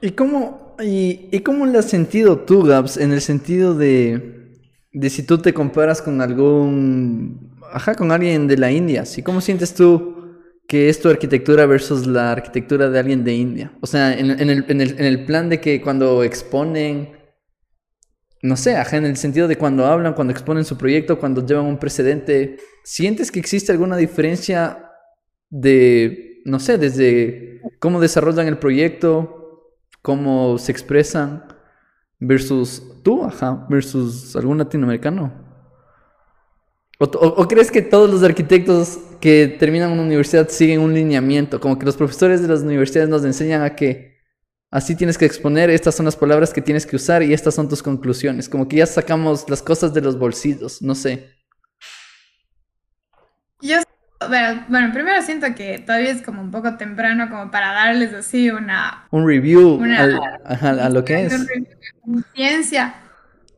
¿Y cómo, y, y cómo lo has sentido tú, Gabs, en el sentido de, de si tú te comparas con algún ajá, con alguien de la India. ¿Sí? ¿Cómo sientes tú que es tu arquitectura versus la arquitectura de alguien de India? O sea, en, el, plan de que cuando exponen, no sé, ajá, en el sentido de cuando hablan, cuando exponen su proyecto, cuando llevan un precedente, ¿sientes que existe alguna diferencia de, no sé, desde cómo desarrollan el proyecto, cómo se expresan? Versus tú, ajá, versus algún latinoamericano. O, crees que todos los arquitectos que terminan una universidad siguen un lineamiento? Como que los profesores de las universidades nos enseñan a que así tienes que exponer, estas son las palabras que tienes que usar y estas son tus conclusiones. Como que ya sacamos las cosas de los bolsillos, no sé. Yo, bueno, primero siento que todavía es como un poco temprano como para darles así una... Un review a lo que es. Ciencia.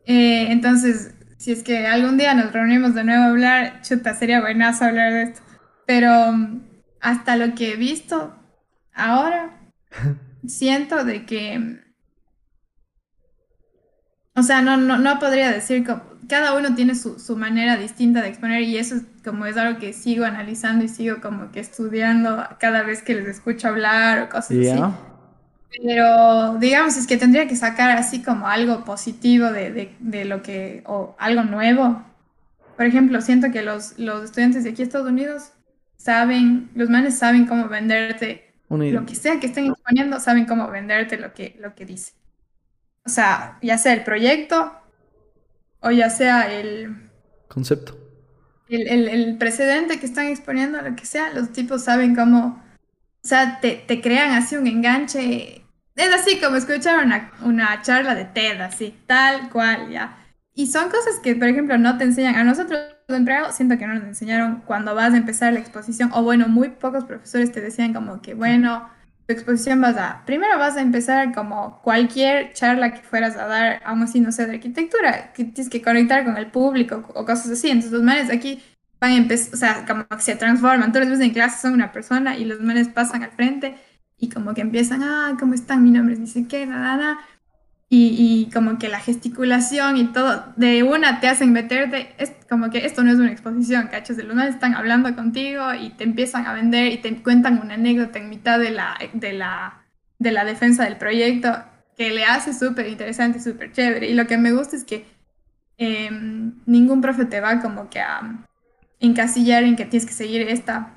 Eh, entonces, si es que algún día nos reunimos de nuevo a hablar, chuta, sería buenazo hablar de esto. Pero mm, hasta lo que he visto ahora, *laughs* siento de que, o sea, no, no, no podría decir, que cada uno tiene su, su, manera distinta de exponer y eso es como es algo que sigo analizando y sigo como que estudiando cada vez que les escucho hablar o cosas así. Pero digamos, es que tendría que sacar así como algo positivo de, de, lo que, o algo nuevo. Por ejemplo, siento que los, los estudiantes de aquí Estados Unidos saben, los manes saben cómo venderte lo que sea que estén exponiendo, saben cómo venderte lo que, lo que dice. O sea, ya sea el proyecto o ya sea el concepto. El, el, el precedente que están exponiendo, lo que sea, los tipos saben cómo, o sea, te, te crean así un enganche es así como escuchar una, una charla de TED, así, tal cual, ya. Y son cosas que, por ejemplo, no te enseñan. A nosotros, empleados, siento que no nos enseñaron cuando vas a empezar la exposición. O bueno, muy pocos profesores te decían como que, bueno, tu exposición vas a... Primero vas a empezar como cualquier charla que fueras a dar, aún así no sé, de arquitectura, que tienes que conectar con el público o cosas así. Entonces los manes aquí van a empezar, o sea, como que se transforman. Tú les ves en clase, son una persona y los manes pasan al frente y como que empiezan, ah, ¿cómo están? Mi nombre es dice qué, nada, nada. Y, y, como que la gesticulación y todo, de una te hacen meterte, es como que esto no es una exposición, ¿cachos? De los están hablando contigo y te empiezan a vender y te cuentan una anécdota en mitad de la, de la, de la defensa del proyecto que le hace súper interesante, súper chévere. Y lo que me gusta es que em, ningún profe te va como que a encasillar en que tienes que seguir esta,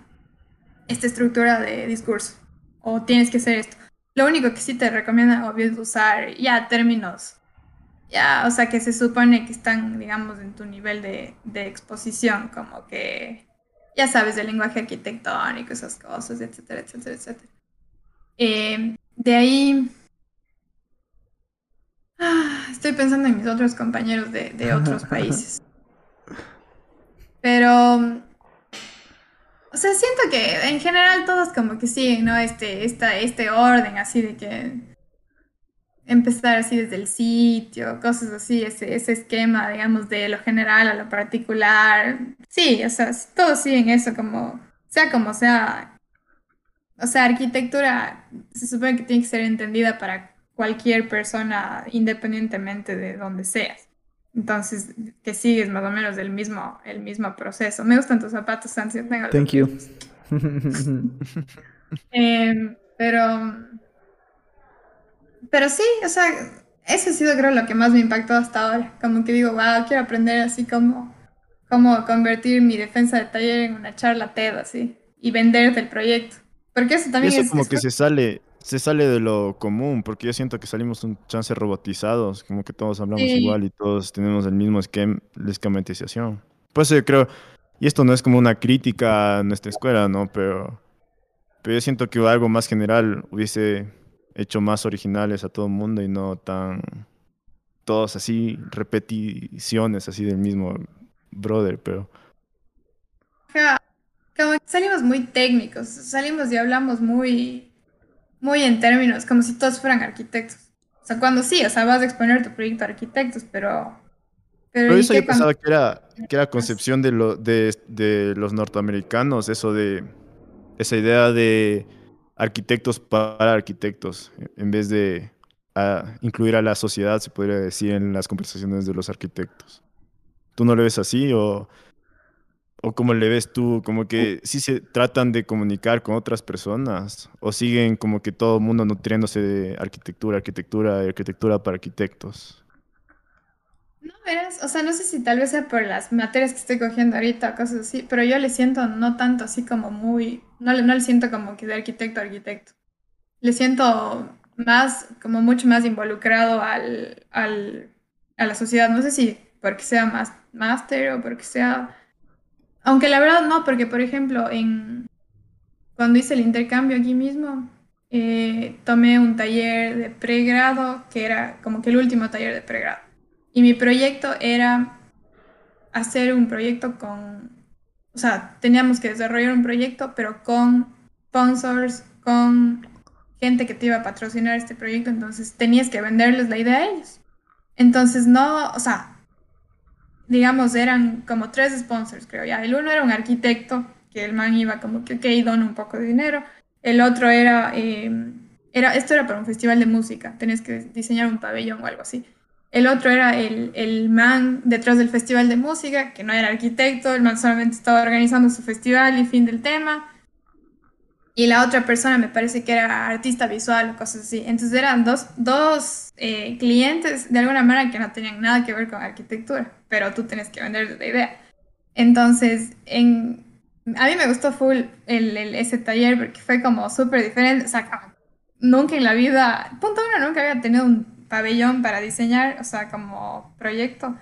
esta estructura de discurso o tienes que hacer esto. Lo único que sí te recomiendo es usar ya términos, ya, o sea, que se supone que están, digamos, en tu nivel de, de exposición, como que ya sabes del lenguaje arquitectónico, esas cosas, etcétera, etcétera, etcétera. Eh, de ahí, ah, estoy pensando en mis otros compañeros de, de otros *laughs* países. Pero o sea, siento que en general todos como que siguen, ¿no? Este, esta, este orden así de que empezar así desde el sitio, cosas así, ese, ese esquema, digamos, de lo general a lo particular. Sí, o sea, todos siguen eso como, sea como sea. O sea, arquitectura se supone que tiene que ser entendida para cualquier persona independientemente de donde seas. Entonces, que sigues más o menos el mismo, el mismo proceso. Me gustan tus zapatos, Sansi. Thank you. *laughs* Em, pero, pero sí, o sea, eso ha sido creo lo que más me impactó hasta ahora. Como que digo, wow, quiero aprender así como, como convertir mi defensa de taller en una charla TED así y venderte el proyecto. Porque eso también eso como que se sale, se sale de lo común, porque yo siento que salimos un chance robotizados, como que todos hablamos igual y todos tenemos el mismo esquema, de esquematización. Pues yo creo, y esto no es como una crítica a nuestra escuela, ¿no? Pero, pero yo siento que algo más general hubiese hecho más originales a todo el mundo y no tan todos así repeticiones así del mismo brother, pero como que salimos muy técnicos, salimos y hablamos muy muy en términos como si todos fueran arquitectos. O sea, cuando sí, o sea, vas a exponer tu proyecto a arquitectos, pero pero, eso yo pensaba que era, que era concepción de, lo, de, de los norteamericanos, eso de esa idea de arquitectos para arquitectos, en vez de incluir a la sociedad, se podría decir, en las conversaciones de los arquitectos. ¿Tú no lo ves así o, o cómo le ves tú? Como que sí se tratan de comunicar con otras personas o siguen como que todo el mundo nutriéndose de arquitectura, arquitectura, arquitectura para arquitectos. No, verás, o sea, no sé si tal vez sea por las materias que estoy cogiendo ahorita o cosas así, pero yo le siento no tanto así como muy, no, no le siento como que de arquitecto a arquitecto. Le siento más, como mucho más involucrado al, al, a la sociedad. No sé si porque sea más máster o porque sea... Aunque la verdad no, porque por ejemplo, cuando hice el intercambio aquí mismo, eh, tomé un taller de pregrado, que era como que el último taller de pregrado. Y mi proyecto era hacer un proyecto con, o sea, teníamos que desarrollar un proyecto, pero con sponsors, con gente que te iba a patrocinar este proyecto, entonces tenías que venderles la idea a ellos. Entonces no, o sea, digamos, eran como tres sponsors, creo ya. El uno era un arquitecto, que el man iba como que, ok, dona un poco de dinero. El otro era, em, era, esto era para un festival de música, tenías que diseñar un pabellón o algo así. El otro era el, el man detrás del festival de música, que no era arquitecto, el man solamente estaba organizando su festival y fin del tema y la otra persona me parece que era artista visual o cosas así. Entonces eran dos, dos eh, clientes de alguna manera que no tenían nada que ver con arquitectura, pero tú tienes que vender la idea. Entonces, en, a mí me gustó full el, ese taller porque fue como súper diferente. O sea, nunca en la vida, punto uno, nunca había tenido un pabellón para diseñar, o sea, como proyecto.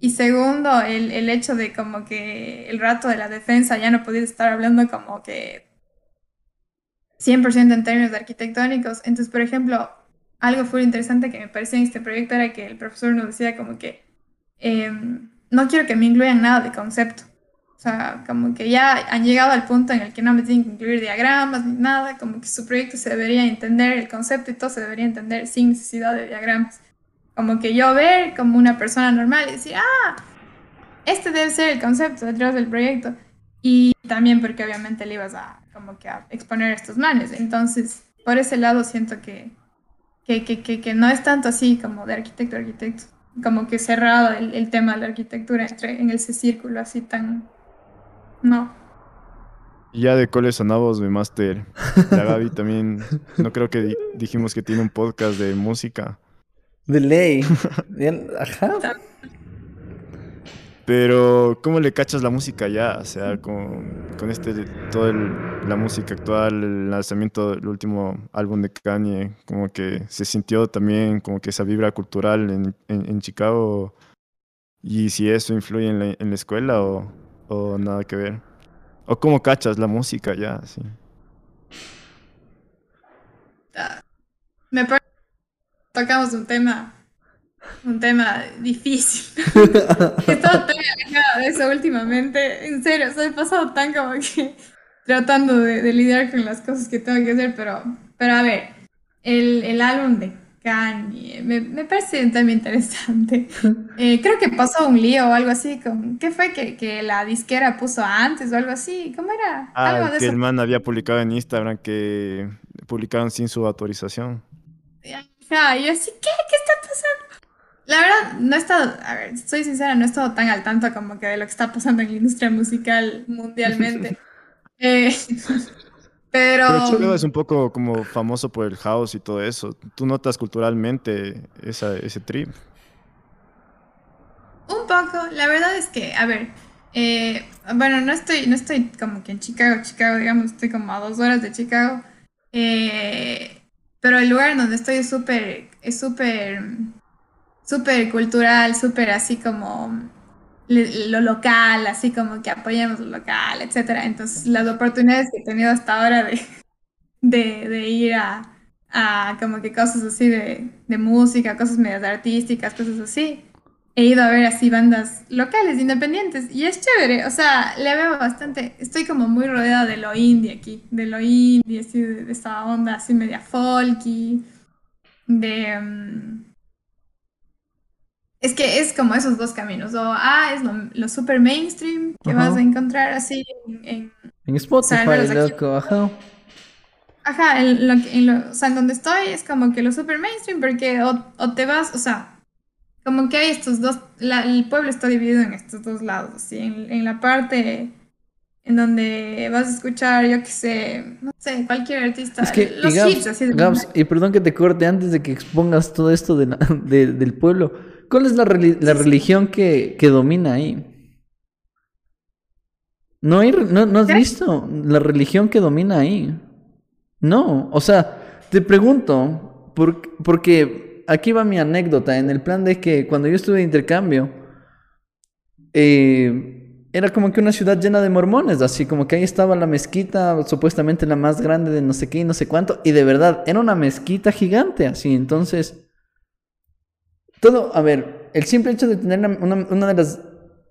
Y segundo, el, el hecho de como que el rato de la defensa ya no podía estar hablando como que 100% en términos arquitectónicos. Entonces, por ejemplo, algo fue interesante que me pareció en este proyecto era que el profesor nos decía como que em, no quiero que me incluyan nada de concepto. O sea, como que ya han llegado al punto en el que no me tienen que incluir diagramas ni nada, como que su proyecto se debería entender, el concepto y todo se debería entender sin necesidad de diagramas. Como que yo ver como una persona normal y decir, ah, este debe ser el concepto detrás del proyecto. Y también porque obviamente le ibas a como que a exponer estos manes. Entonces, por ese lado siento que, que, que, que, no es tanto así como de arquitecto a arquitecto, como que cerrado el, el tema de la arquitectura entre, en ese círculo así tan... No. Ya de coles sonabos de máster. La Gaby también, no creo que dijimos que tiene un podcast de música. De ley. *laughs* Ajá. Pero, ¿cómo le cachas la música ya? O sea, con, con este, toda la música actual, el lanzamiento del último álbum de Kanye, como que se sintió también como que esa vibra cultural en, en, Chicago. Y si eso influye en la, en la escuela o, o, nada que ver. O cómo cachas la música ya, sí. Ah, me parece tocamos un tema un tema difícil. He estado tan alejada de eso últimamente. En serio, he pasado tan como que tratando de, lidiar con las cosas que tengo que hacer, pero, pero a ver, el, el álbum de Kanye me, me parece también interesante. *laughs* Eh, creo que pasó un lío o algo así. Con, ¿Qué fue que, que la disquera puso antes o algo así? ¿Cómo era? Ah, algo de que el man había publicado en Instagram que publicaron sin su autorización. Ah, yo así, ¿qué? ¿Qué está pasando? La verdad, no he estado, a ver, soy sincera, no he estado tan al tanto como que de lo que está pasando en la industria musical mundialmente. *laughs* eh, pero... Pero es un poco como famoso por el house y todo eso. ¿Tú notas culturalmente esa, ese trip? Un poco, la verdad es que, a ver, eh, bueno, no estoy, no estoy como que en Chicago, Chicago, digamos, estoy como a dos horas de Chicago. Eh, pero el lugar donde estoy es súper, es súper súper cultural, súper así como lo local, así como que apoyemos lo local, etcétera. Entonces, las oportunidades que he tenido hasta ahora de, de, ir a, como que cosas así de, de música, cosas medias artísticas, cosas así, he ido a ver así bandas locales, independientes, y es chévere, o sea, le veo bastante, estoy como muy rodeada de lo indie aquí, de lo indie, así de, de esta onda así media folky, de... mm, es que es como esos dos caminos, o ah, es lo, lo super mainstream que vas a encontrar así en, en- En Spotify, aquí- loco, ajá. Ajá, en lo, que- en lo- o sea, en donde estoy es como que lo super mainstream, porque o, o te vas, o sea, como que hay estos dos, la- el pueblo está dividido en estos dos lados, así, en, en la parte en donde vas a escuchar, yo qué sé, no sé, cualquier artista, Es que, los y hits, así de Gabs, y perdón que te corte antes de que expongas todo esto de la- de- del pueblo. ¿Cuál es la, reli- la religión que, que domina ahí? ¿No, hay, no, ¿No has visto la religión que domina ahí? No, o sea, te pregunto, por- porque aquí va mi anécdota, en el plan de que cuando yo estuve de intercambio, eh, era como que una ciudad llena de mormones, así como que ahí estaba la mezquita, supuestamente la más grande de no sé qué y no sé cuánto, y de verdad, era una mezquita gigante, así, entonces, todo, a ver, el simple hecho de tener una, de las,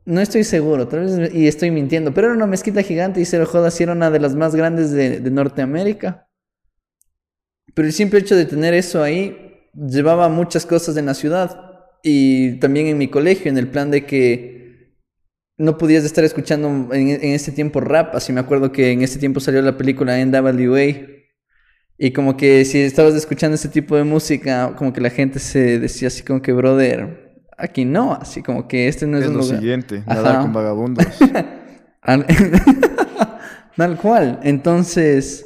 no estoy seguro, tal vez, y estoy mintiendo, pero era una mezquita gigante y cero jodas, y era una de las más grandes de, de Norteamérica. Pero el simple hecho de tener eso ahí llevaba muchas cosas en la ciudad y también en mi colegio, en el plan de que no podías estar escuchando en, en ese tiempo rap, así me acuerdo que en ese tiempo salió la película NWA y como que si estabas escuchando ese tipo de música, como que la gente se decía así como que, brother, aquí no, así como que este no es, Es un lo lugar. siguiente, Ajá. nadar con vagabundos. *laughs* Al- *laughs* Tal cual. Entonces,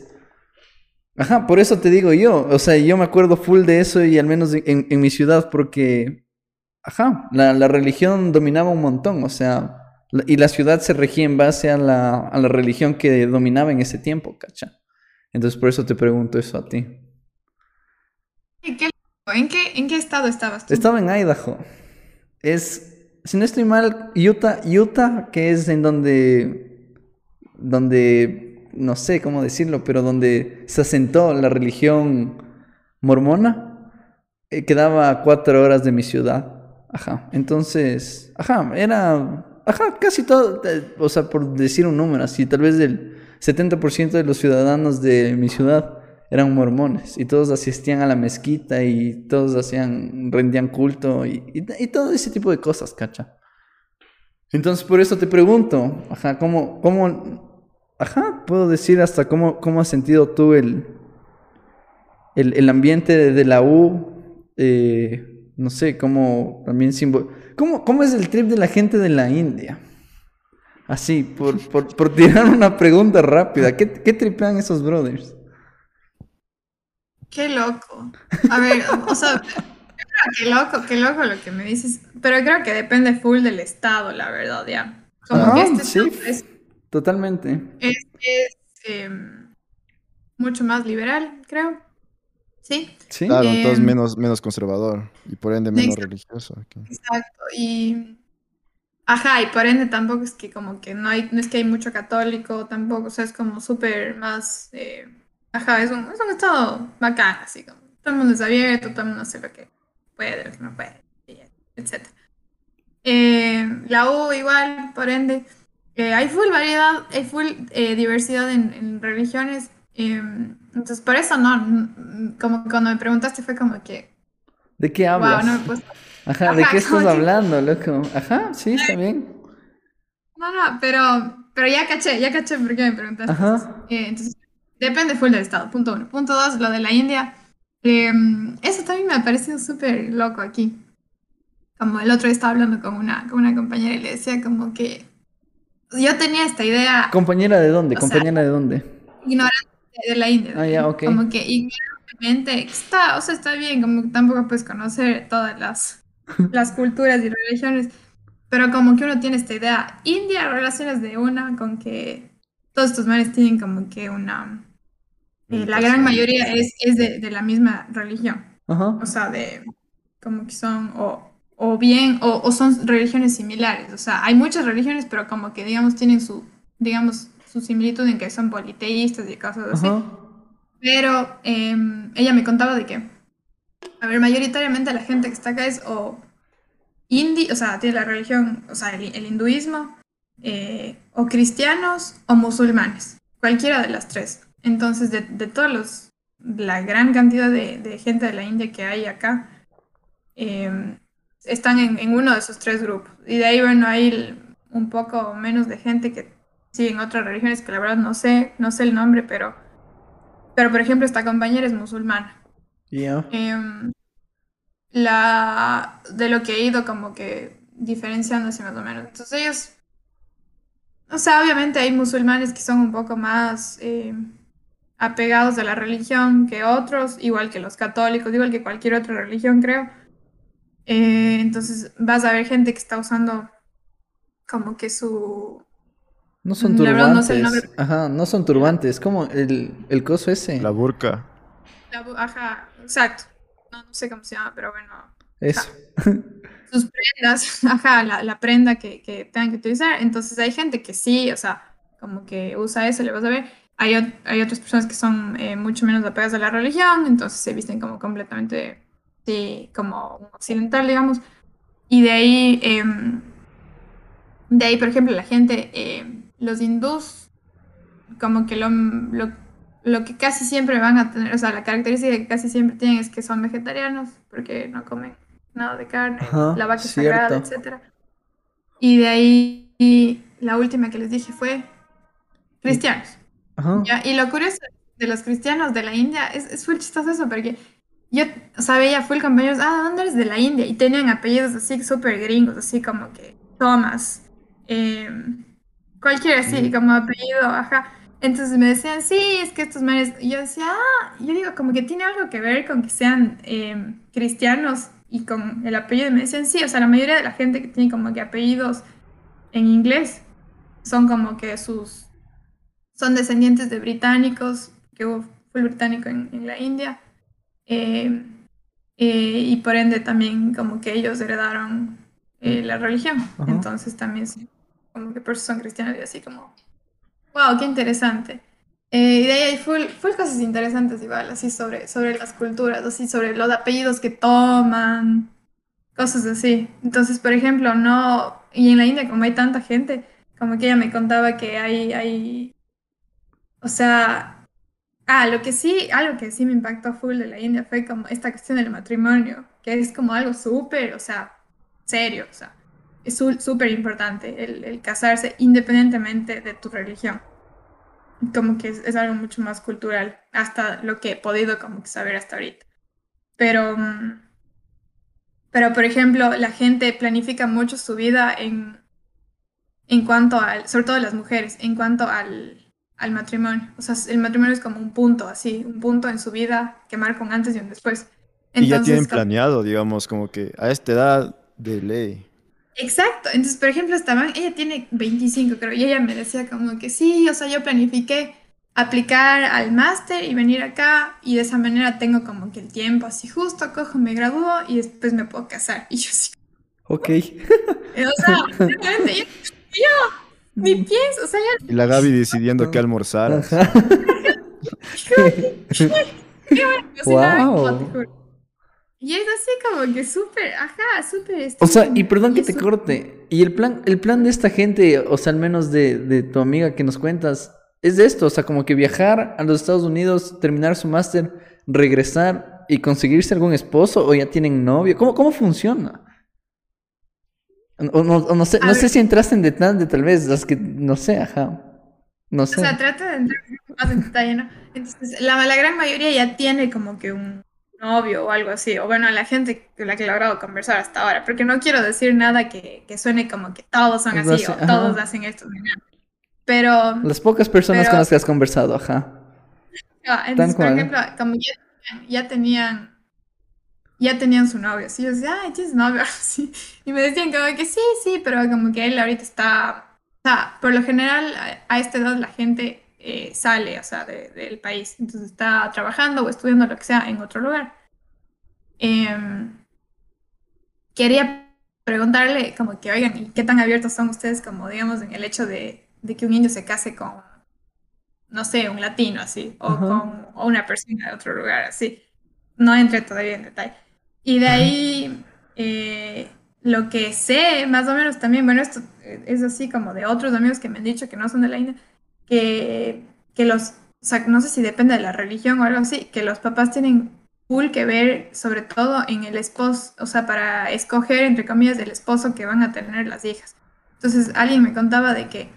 ajá, por eso te digo yo. O sea, yo me acuerdo full de eso y al menos en, en mi ciudad porque, ajá, la, la religión dominaba un montón. O sea, la- y la ciudad se regía en base a la, a la religión que dominaba en ese tiempo, ¿cacha? Entonces, por eso te pregunto eso a ti. ¿En qué, en qué, en qué estado estabas tú? Estaba en Idaho. Es, si no estoy mal, Utah, Utah, que es en donde, donde, no sé cómo decirlo, pero donde se asentó la religión mormona, eh, quedaba a cuatro horas de mi ciudad. Ajá. Entonces, ajá, era, ajá, casi todo, eh, o sea, por decir un número así, tal vez el 70% de los ciudadanos de mi ciudad eran mormones y todos asistían a la mezquita y todos hacían, rendían culto y, y- todo ese tipo de cosas, cacha. Entonces, por eso te pregunto, ajá, ¿cómo, cómo, ajá, puedo decir hasta cómo, cómo has sentido tú el, el, el ambiente de, de la U? eh, no sé, cómo también simbol... ¿Cómo, ¿Cómo es el trip de la gente de la India? Así, por, por, por tirar una pregunta rápida, ¿qué, qué tripean esos brothers? Qué loco. A ver, o sea, qué loco, qué loco lo que me dices. Pero creo que depende full del estado, la verdad, ya. Como Ajá, que este sí. es, Totalmente. es, es, em, mucho más liberal, creo. Sí, Sí. Claro, entonces Em, menos, menos conservador y por ende menos Exacto. religioso. exacto. Y ajá, y por ende tampoco es que como que no hay, no es que hay mucho católico tampoco, o sea, es como súper más, eh, ajá, es un, es un estado bacán, así como todo el mundo es abierto, todo el mundo hace lo que puede, lo que no puede, etcétera. Eh, la U igual, por ende, eh, hay full variedad, hay full eh, diversidad en, en religiones, eh, entonces por eso no, como cuando me preguntaste fue como que, ¿De qué wow, hablas? no me Ajá, ¿de Ajá, qué estás hablando, loco? Ajá, sí, está bien. No, no, pero, pero ya caché, ya caché por qué me preguntaste. Ajá. Eh, entonces, depende full del estado, punto uno. Punto dos, lo de la India. Eh, eso también me ha parecido súper loco aquí. Como el otro día estaba hablando con una, con una compañera y le decía como que yo tenía esta idea ¿Compañera de dónde? Sea- ¿Compañera de dónde? ignorante de la India. Ah, ya, ok. Como que ignorantemente está, o sea, está bien, como que tampoco puedes conocer todas las, las culturas y religiones, pero como que uno tiene esta idea. India relaciones de una con que todos estos manes tienen como que una... eh, la gran mayoría es, es de, de la misma religión, Ajá. o sea, de como que son o o bien, o, son religiones similares. O sea, hay muchas religiones, pero como que, digamos, tienen su, digamos, su similitud en que son politeístas y cosas así. Pero em, ella me contaba de que, a ver, mayoritariamente la gente que está acá es o hindi, o sea, tiene la religión, o sea, el, hinduismo, eh, o cristianos o musulmanes, cualquiera de las tres. Entonces, de, de todos los, la gran cantidad de, de, gente de la India que hay acá, em, están en, en, uno de esos tres grupos. Y de ahí, bueno, hay un poco menos de gente que sigue en otras religiones, que la verdad no sé, no sé el nombre, pero, pero por ejemplo, esta compañera es musulmana. La, de lo que he ido como que diferenciándose más o menos. Entonces ellos, o sea, obviamente hay musulmanes que son un poco más em, apegados a la religión que otros, igual que los católicos, igual que cualquier otra religión, creo. Eh, entonces vas a ver gente que está usando como que su... No son turbantes. no Ajá, no son turbantes. como el, el coso ese. La burka. ajá, exacto. No, no sé cómo se llama, pero bueno. Eso. Sus prendas, *laughs* ajá, la, la prenda que, que, tengan que utilizar. Entonces hay gente que sí, o sea, como que usa eso, le vas a ver. Hay, hay otras personas que son eh, mucho menos apegadas a la religión, entonces se visten como completamente sí, como occidental, digamos. Y de ahí, em, de ahí, por ejemplo, la gente, em, los hindús, como que lo, lo, que casi siempre van a tener, o sea, la característica que casi siempre tienen es que son vegetarianos, porque no comen nada de carne, la vaca sagrada, etc. Y de ahí, la última que les dije fue cristianos. Y lo curioso de los cristianos de la India es, es muy chistoso eso, porque yo, o sea, veía full compañeros, ah, ¿dónde eres de la India? Y tenían apellidos así súper gringos, así como que Thomas, eh, cualquiera así, como apellido, ajá. Entonces me decían, sí, es que estos manes, y yo decía, ah, yo digo, como que tiene algo que ver con que sean em, cristianos y con el apellido. Y me decían, sí, o sea, la mayoría de la gente que tiene como que apellidos en inglés son como que sus, son descendientes de británicos, que hubo full británico en, en la India. Eh, eh, y por ende también como que ellos heredaron eh, la religión. Entonces también como que por eso son cristianos y así como, wow, qué interesante. y de ahí hay full, full, cosas interesantes igual, así sobre, sobre las culturas, así sobre los apellidos que toman, cosas así. Entonces, por ejemplo, no, y en la India como hay tanta gente, como que ella me contaba que hay, hay, o sea, Ah, lo que sí, algo que sí me impactó full de la India fue como esta cuestión del matrimonio, que es como algo súper, o sea, serio, o sea, es súper importante el, casarse independientemente de tu religión. Como que es, algo mucho más cultural, hasta lo que he podido como que saber hasta ahorita. Pero, mm, pero por ejemplo, la gente planifica mucho su vida en, en cuanto al, sobre todo las mujeres, en cuanto al, al matrimonio. O sea, el matrimonio es como un punto, así, un punto en su vida que marca un antes y un después. y ya tienen planeado, digamos, como que a esta edad de ley. Exacto. Entonces, por ejemplo, estaban, ella tiene 25, creo, y ella me decía como que sí, o sea, yo planifiqué aplicar al máster y venir acá y de esa manera tengo como que el tiempo así justo, cojo, me gradúo y después me puedo casar. Y yo sí. Ok. o sea, yo, yo mi pies, o sea, ya... Y la Gaby decidiendo qué almorzar. wow. Y es así como que súper, ajá, súper... O sea, y perdón que te corte, y el plan, el plan de esta gente, o sea, al menos de, de tu amiga que nos cuentas, es de esto, o sea, como que viajar a los Estados Unidos, terminar su máster, regresar y conseguirse algún esposo, o ya tienen novio, ¿cómo, cómo funciona? O, no, sé, no sé si entraste en detalle, tal vez, las que, no sé, ajá. No sé. O sea, trata de entrar más en detalle, ¿no? Entonces, la, la gran mayoría ya tiene como que un novio o algo así, o bueno, la gente con la que he logrado conversar hasta ahora, porque no quiero decir nada que, que suene como que todos son así, o todos hacen esto, pero... Las pocas personas con las que has conversado, ajá. entonces, por ejemplo, como ya, ya tenían ya tenían su novio. Así yo decía, ay, tienes novio. *laughs* Y me decían como que sí, sí, pero como que él ahorita está. O sea, por lo general, a, esta edad la gente eh, sale, o sea, del país. Entonces está trabajando o estudiando lo que sea en otro lugar. Em, quería preguntarle como que, oigan, ¿y qué tan abiertos son ustedes como, digamos, en el hecho de, de que un indio se case con, no sé, un latino así, o con o una persona de otro lugar así? No entré todavía en detalle. Y de ahí, eh, lo que sé, más o menos también, bueno, esto es así como de otros amigos que me han dicho que no son de la India, que, que los, o sea, no sé si depende de la religión o algo así, que los papás tienen full que ver sobre todo en el esposo, o sea, para escoger, entre comillas, del esposo que van a tener las hijas. Entonces, alguien me contaba de que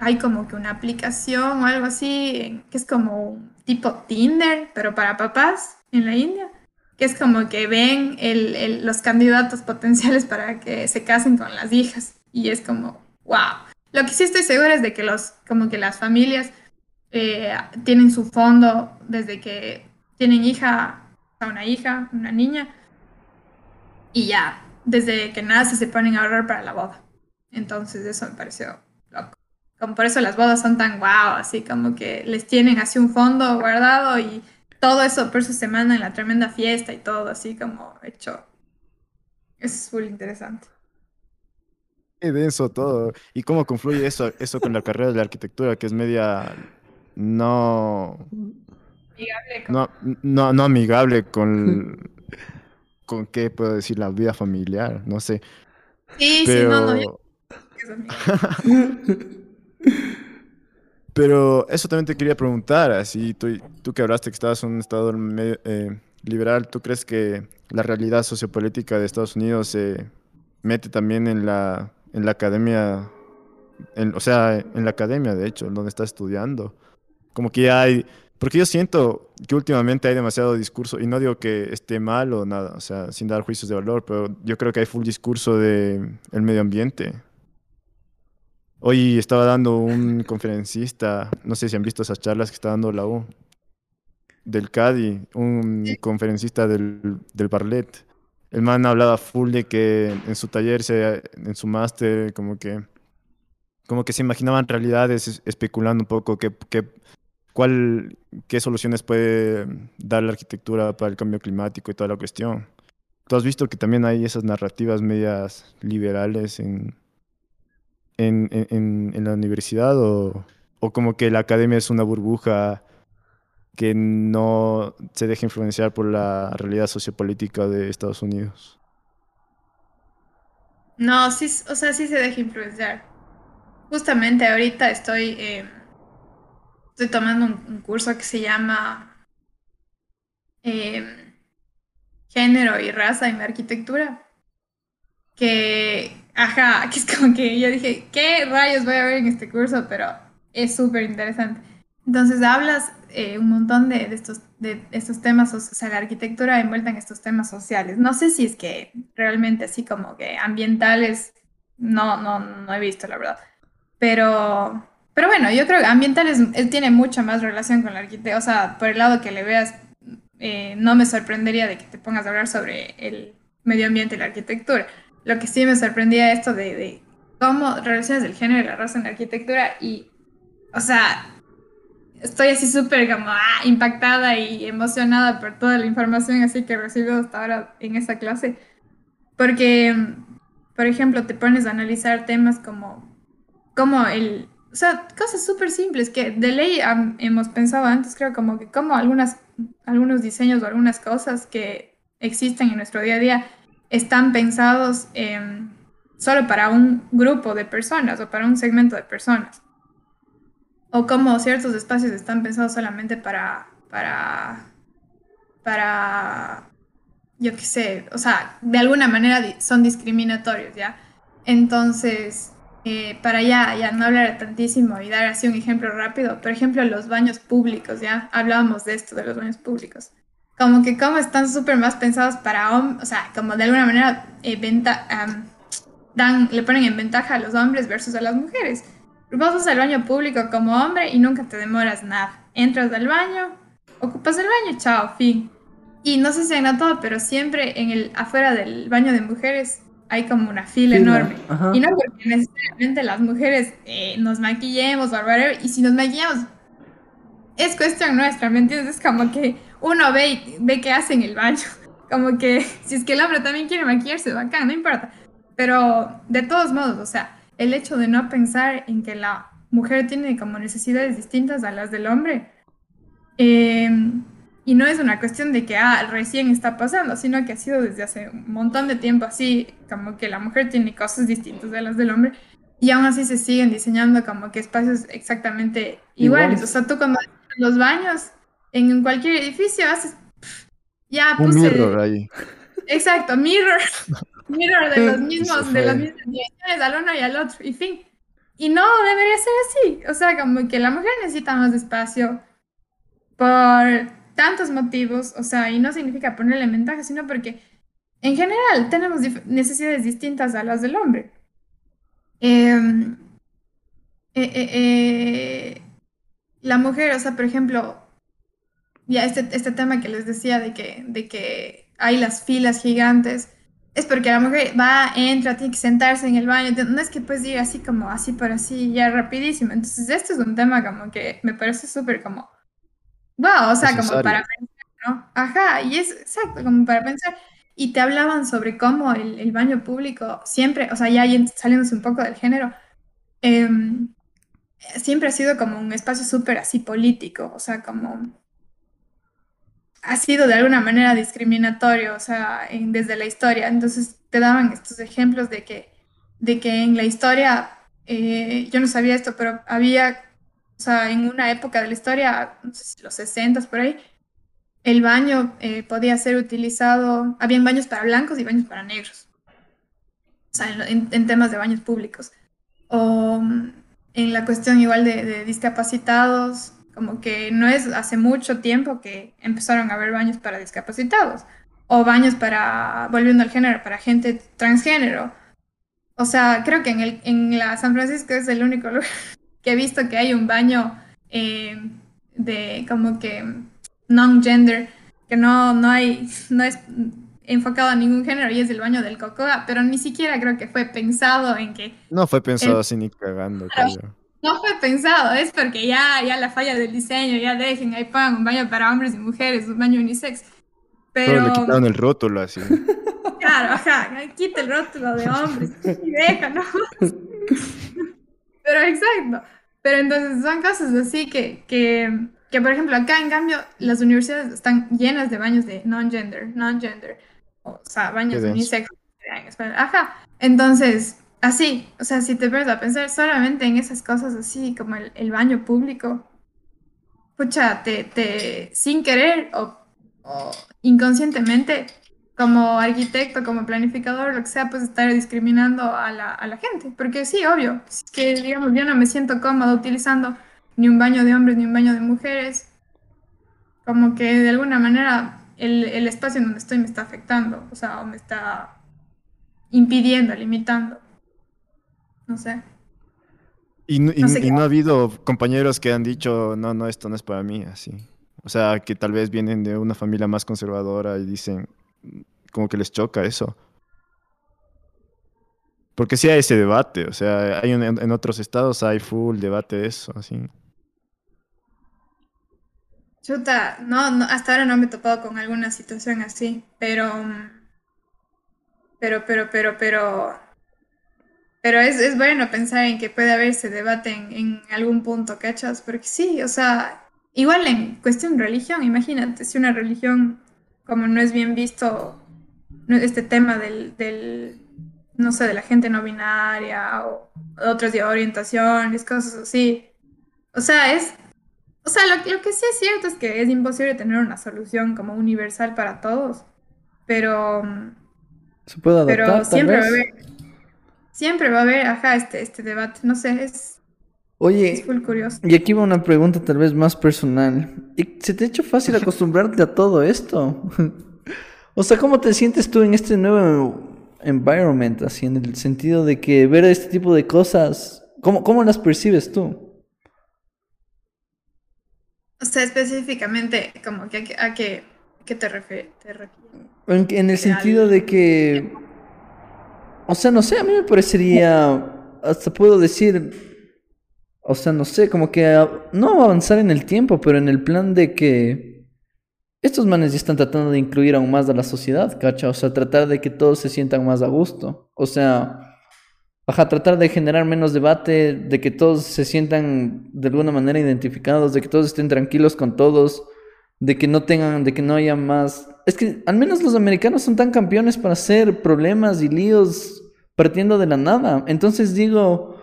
hay como que una aplicación o algo así, que es como un tipo Tinder, pero para papás en la India, que es como que ven el, los candidatos potenciales para que se casen con las hijas. Y es como, wow. Lo que sí estoy segura es de que los, como que las familias eh, tienen su fondo desde que tienen hija una hija, una niña, y ya, desde que nace se ponen a ahorrar para la boda. Entonces eso me pareció loco. Como por eso las bodas son tan guau, así como que les tienen así un fondo guardado y todo eso por eso se manda en la tremenda fiesta y todo así como hecho. Es muy interesante. Qué *laughs* denso todo. ¿Y cómo confluye eso, eso con la carrera de la arquitectura, que es media no no, no, no amigable con, con qué puedo decir, la vida familiar, no sé. Sí, sí, no, no. *laughs* Pero eso también te quería preguntar, así tú, tú que hablaste que estabas en un estado eh, liberal, ¿tú crees que la realidad sociopolítica de Estados Unidos se mete también en la, en la academia, o sea, en la academia, de hecho, donde estás estudiando? Como que ya hay porque yo siento que últimamente hay demasiado discurso, y no digo que esté mal o nada, o sea, sin dar juicios de valor, pero yo creo que hay full discurso de el medio ambiente. Hoy estaba dando un conferencista, no sé si han visto esas charlas que está dando la U, del CADI, un conferencista del, del Barlet. El man hablaba full de que en su taller, en su máster, como que, como que se imaginaban realidades especulando un poco ¿Cuál, ¿Qué soluciones puede dar la arquitectura para el cambio climático y toda la cuestión? ¿Tú has visto que también hay esas narrativas medias liberales en, en, en, en la universidad o, o como que la academia es una burbuja que no se deja influenciar por la realidad sociopolítica de Estados Unidos? No, sí, o sea, sí se deja influenciar. Justamente ahorita estoy eh, estoy tomando un, curso que se llama em, Género y Raza en la Arquitectura. Que, ajá, *laughs* que es como que yo dije, ¿qué rayos voy a ver en este curso? Pero es súper interesante. Entonces hablas eh, un montón de, estos, de estos temas, o sea, la arquitectura envuelta en estos temas sociales. No sé si es que realmente así como que ambientales, no, no, no he visto, la verdad. Pero, pero bueno, yo creo que ambiental es, tiene mucha más relación con la arquitectura. O sea, por el lado que le veas, eh, no me sorprendería de que te pongas a hablar sobre el medio ambiente y la arquitectura. Lo que sí me sorprendía esto de, de cómo relaciones del género y la raza en la arquitectura y, o sea, estoy así súper como ah, impactada y emocionada por toda la información así que he recibido hasta ahora en esta clase. Porque, por ejemplo, te pones a analizar temas como, como el, o sea, cosas súper simples que de ley hemos pensado antes, creo, como que como algunas, algunos diseños o algunas cosas que existen en nuestro día a día están pensados solo para un grupo de personas o para un segmento de personas. O como ciertos espacios están pensados solamente para, para, para, yo qué sé, o sea, de alguna manera son discriminatorios, ¿ya? Entonces, eh, para ya, ya no hablar tantísimo y dar así un ejemplo rápido, por ejemplo, los baños públicos, ya hablábamos de esto, de los baños públicos. Como que como están súper más pensados para hombres, o sea, como de alguna manera eh, dan, le ponen en ventaja a los hombres versus a las mujeres. Vas al baño público como hombre y nunca te demoras nada. Entras al baño, ocupas el baño, chao, fin. Y no sé si han notado, pero siempre en el, afuera del baño de mujeres hay como una fila, enorme. Y no porque necesariamente las mujeres eh, nos maquillemos o whatever, y si nos maquillamos, es cuestión nuestra, ¿me entiendes? Es como que uno ve, y, ve qué hace en el baño. *laughs* Como que si es que el hombre también quiere maquillarse, bacán, no importa. pero de todos modos, o sea, el hecho de no pensar en que la mujer tiene como necesidades distintas a las del hombre, em, y no es una cuestión de que ah, recién está pasando, sino que ha sido desde hace un montón de tiempo así, como que la mujer tiene cosas distintas a las del hombre, y aún así se siguen diseñando como que espacios exactamente iguales. O sea, tú cuando los baños en cualquier edificio haces ya puse. Un mirror ahí. Exacto, mirror. *laughs* mirror de los *laughs* mismos, de las mismas direcciones al uno y al otro, y fin. Y no debería ser así. O sea, como que la mujer necesita más espacio por tantos motivos. O sea, y no significa ponerle ventaja, sino porque en general tenemos necesidades distintas a las del hombre. Em, eh, eh, eh, la mujer, o sea, por ejemplo, ya este, este tema que les decía de que, de que hay las filas gigantes, es porque la mujer va, entra, tiene que sentarse en el baño, no es que puedes ir así como así por así, ya rapidísimo. Entonces, este es un tema como que me parece súper como, wow, o sea, como para pensar, ¿no? Ajá, y es exacto, como para pensar y te hablaban sobre cómo el, baño público siempre, o sea, ya saliéndose un poco del género, em, siempre ha sido como un espacio súper así político, o sea, como ha sido de alguna manera discriminatorio, o sea, desde la historia. Entonces te daban estos ejemplos de que, de que en la historia, eh, yo no sabía esto, pero había, o sea, en una época de la historia, no sé si los 60 por ahí, el baño eh, podía ser utilizado, habían baños para blancos y baños para negros, o sea, en, temas de baños públicos. O mm, en la cuestión igual de, discapacitados, como que no es hace mucho tiempo que empezaron a haber baños para discapacitados, o baños para, volviendo al género, para gente transgénero. O sea, creo que en, el, en la San Francisco es el único *laughs* lugar que he visto que hay un baño eh, de como que non-gender, que no, no, hay, no es enfocado a ningún género y es el baño del cocoa, pero ni siquiera creo que fue pensado en que... No fue pensado así ni cagando. No fue pensado, es porque ya, ya la falla del diseño, ya dejen, ahí pongan un baño para hombres y mujeres, un baño unisex. Pero, le quitaron el rótulo así. *laughs* Claro, ajá, quita el rótulo de hombres y deja, ¿no? Pero exacto. Pero entonces son cosas así que, que que por ejemplo acá en cambio las universidades están llenas de baños de non-gender, non-gender, o sea, baños unisex. Ajá, entonces, así, o sea, si te ves a pensar solamente en esas cosas así, como el, baño público, pucha, te, te sin querer o, inconscientemente, como arquitecto, como planificador, lo que sea, pues estar discriminando a la, a la gente. Porque sí, obvio, es que digamos, yo no me siento cómodo utilizando ni un baño de hombres ni un baño de mujeres. Como que de alguna manera el, espacio en donde estoy me está afectando, o sea, o me está impidiendo, limitando. No sé. Y, no, ha habido compañeros que han dicho, no, no, esto no es para mí, así. O sea, que tal vez vienen de una familia más conservadora y dicen, como que les choca eso. Porque sí hay ese debate, o sea, hay en otros estados hay full debate de eso, así. Chuta, no, no, hasta ahora no me he topado con alguna situación así, pero, pero, pero, pero, pero, pero es, es bueno pensar en que puede haber ese debate en, algún punto, ¿cachas? Porque sí, o sea, igual en cuestión de religión, imagínate, si una religión, como no es bien visto este tema del, del no sé, de la gente no binaria o de otras orientaciones, cosas así. O sea, es, o sea, lo, que sí es cierto es que es imposible tener una solución como universal para todos, pero... Se puede adaptar, Pero siempre va a haber... Siempre va a haber, ajá, este, este debate. No sé, es... Oye, es full curioso. y aquí va una pregunta tal vez más personal. ¿Se te ha hecho fácil *laughs* acostumbrarte a todo esto? *laughs* o sea, ¿cómo te sientes tú en este nuevo environment? Así, en el sentido de que ver este tipo de cosas, ¿cómo, cómo las percibes tú? O sea, específicamente, como que a, qué, te, refieres? En, el sentido de que, o sea, no sé, a mí me parecería, hasta puedo decir, o sea, no sé, como que no avanzar en el tiempo, pero en el plan de que, estos manes ya están tratando de incluir aún más a la sociedad, ¿cacha? O sea, tratar de que todos se sientan más a gusto. O sea, baja, tratar de generar menos debate, de que todos se sientan de alguna manera identificados, de que todos estén tranquilos con todos, de que no tengan, de que no haya más. Es que al menos los americanos son tan campeones para hacer problemas y líos partiendo de la nada. Entonces digo,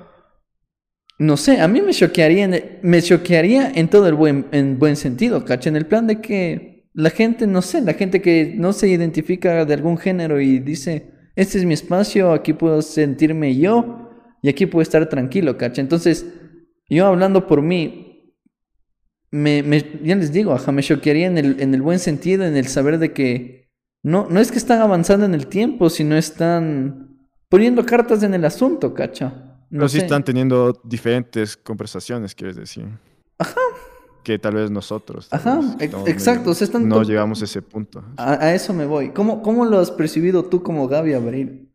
no sé, a mí me choquearía, en, me choquearía en todo el buen, en buen sentido, ¿cacha? En el plan de que la gente, no sé, la gente que no se identifica de algún género y dice, este es mi espacio, aquí puedo sentirme yo y aquí puedo estar tranquilo, ¿cacha? Entonces, yo hablando por mí, me, me, ya les digo, ajá, me choquearía en el, en el buen sentido, en el saber de que no, no es que están avanzando en el tiempo, sino están poniendo cartas en el asunto, ¿cacha? No Pero sí están teniendo diferentes conversaciones, quieres decir. Ajá. Que tal vez nosotros. Ajá, exacto. no llegamos a ese punto. A, eso me voy. ¿Cómo, ¿Cómo, lo has percibido tú como Gaby Abril?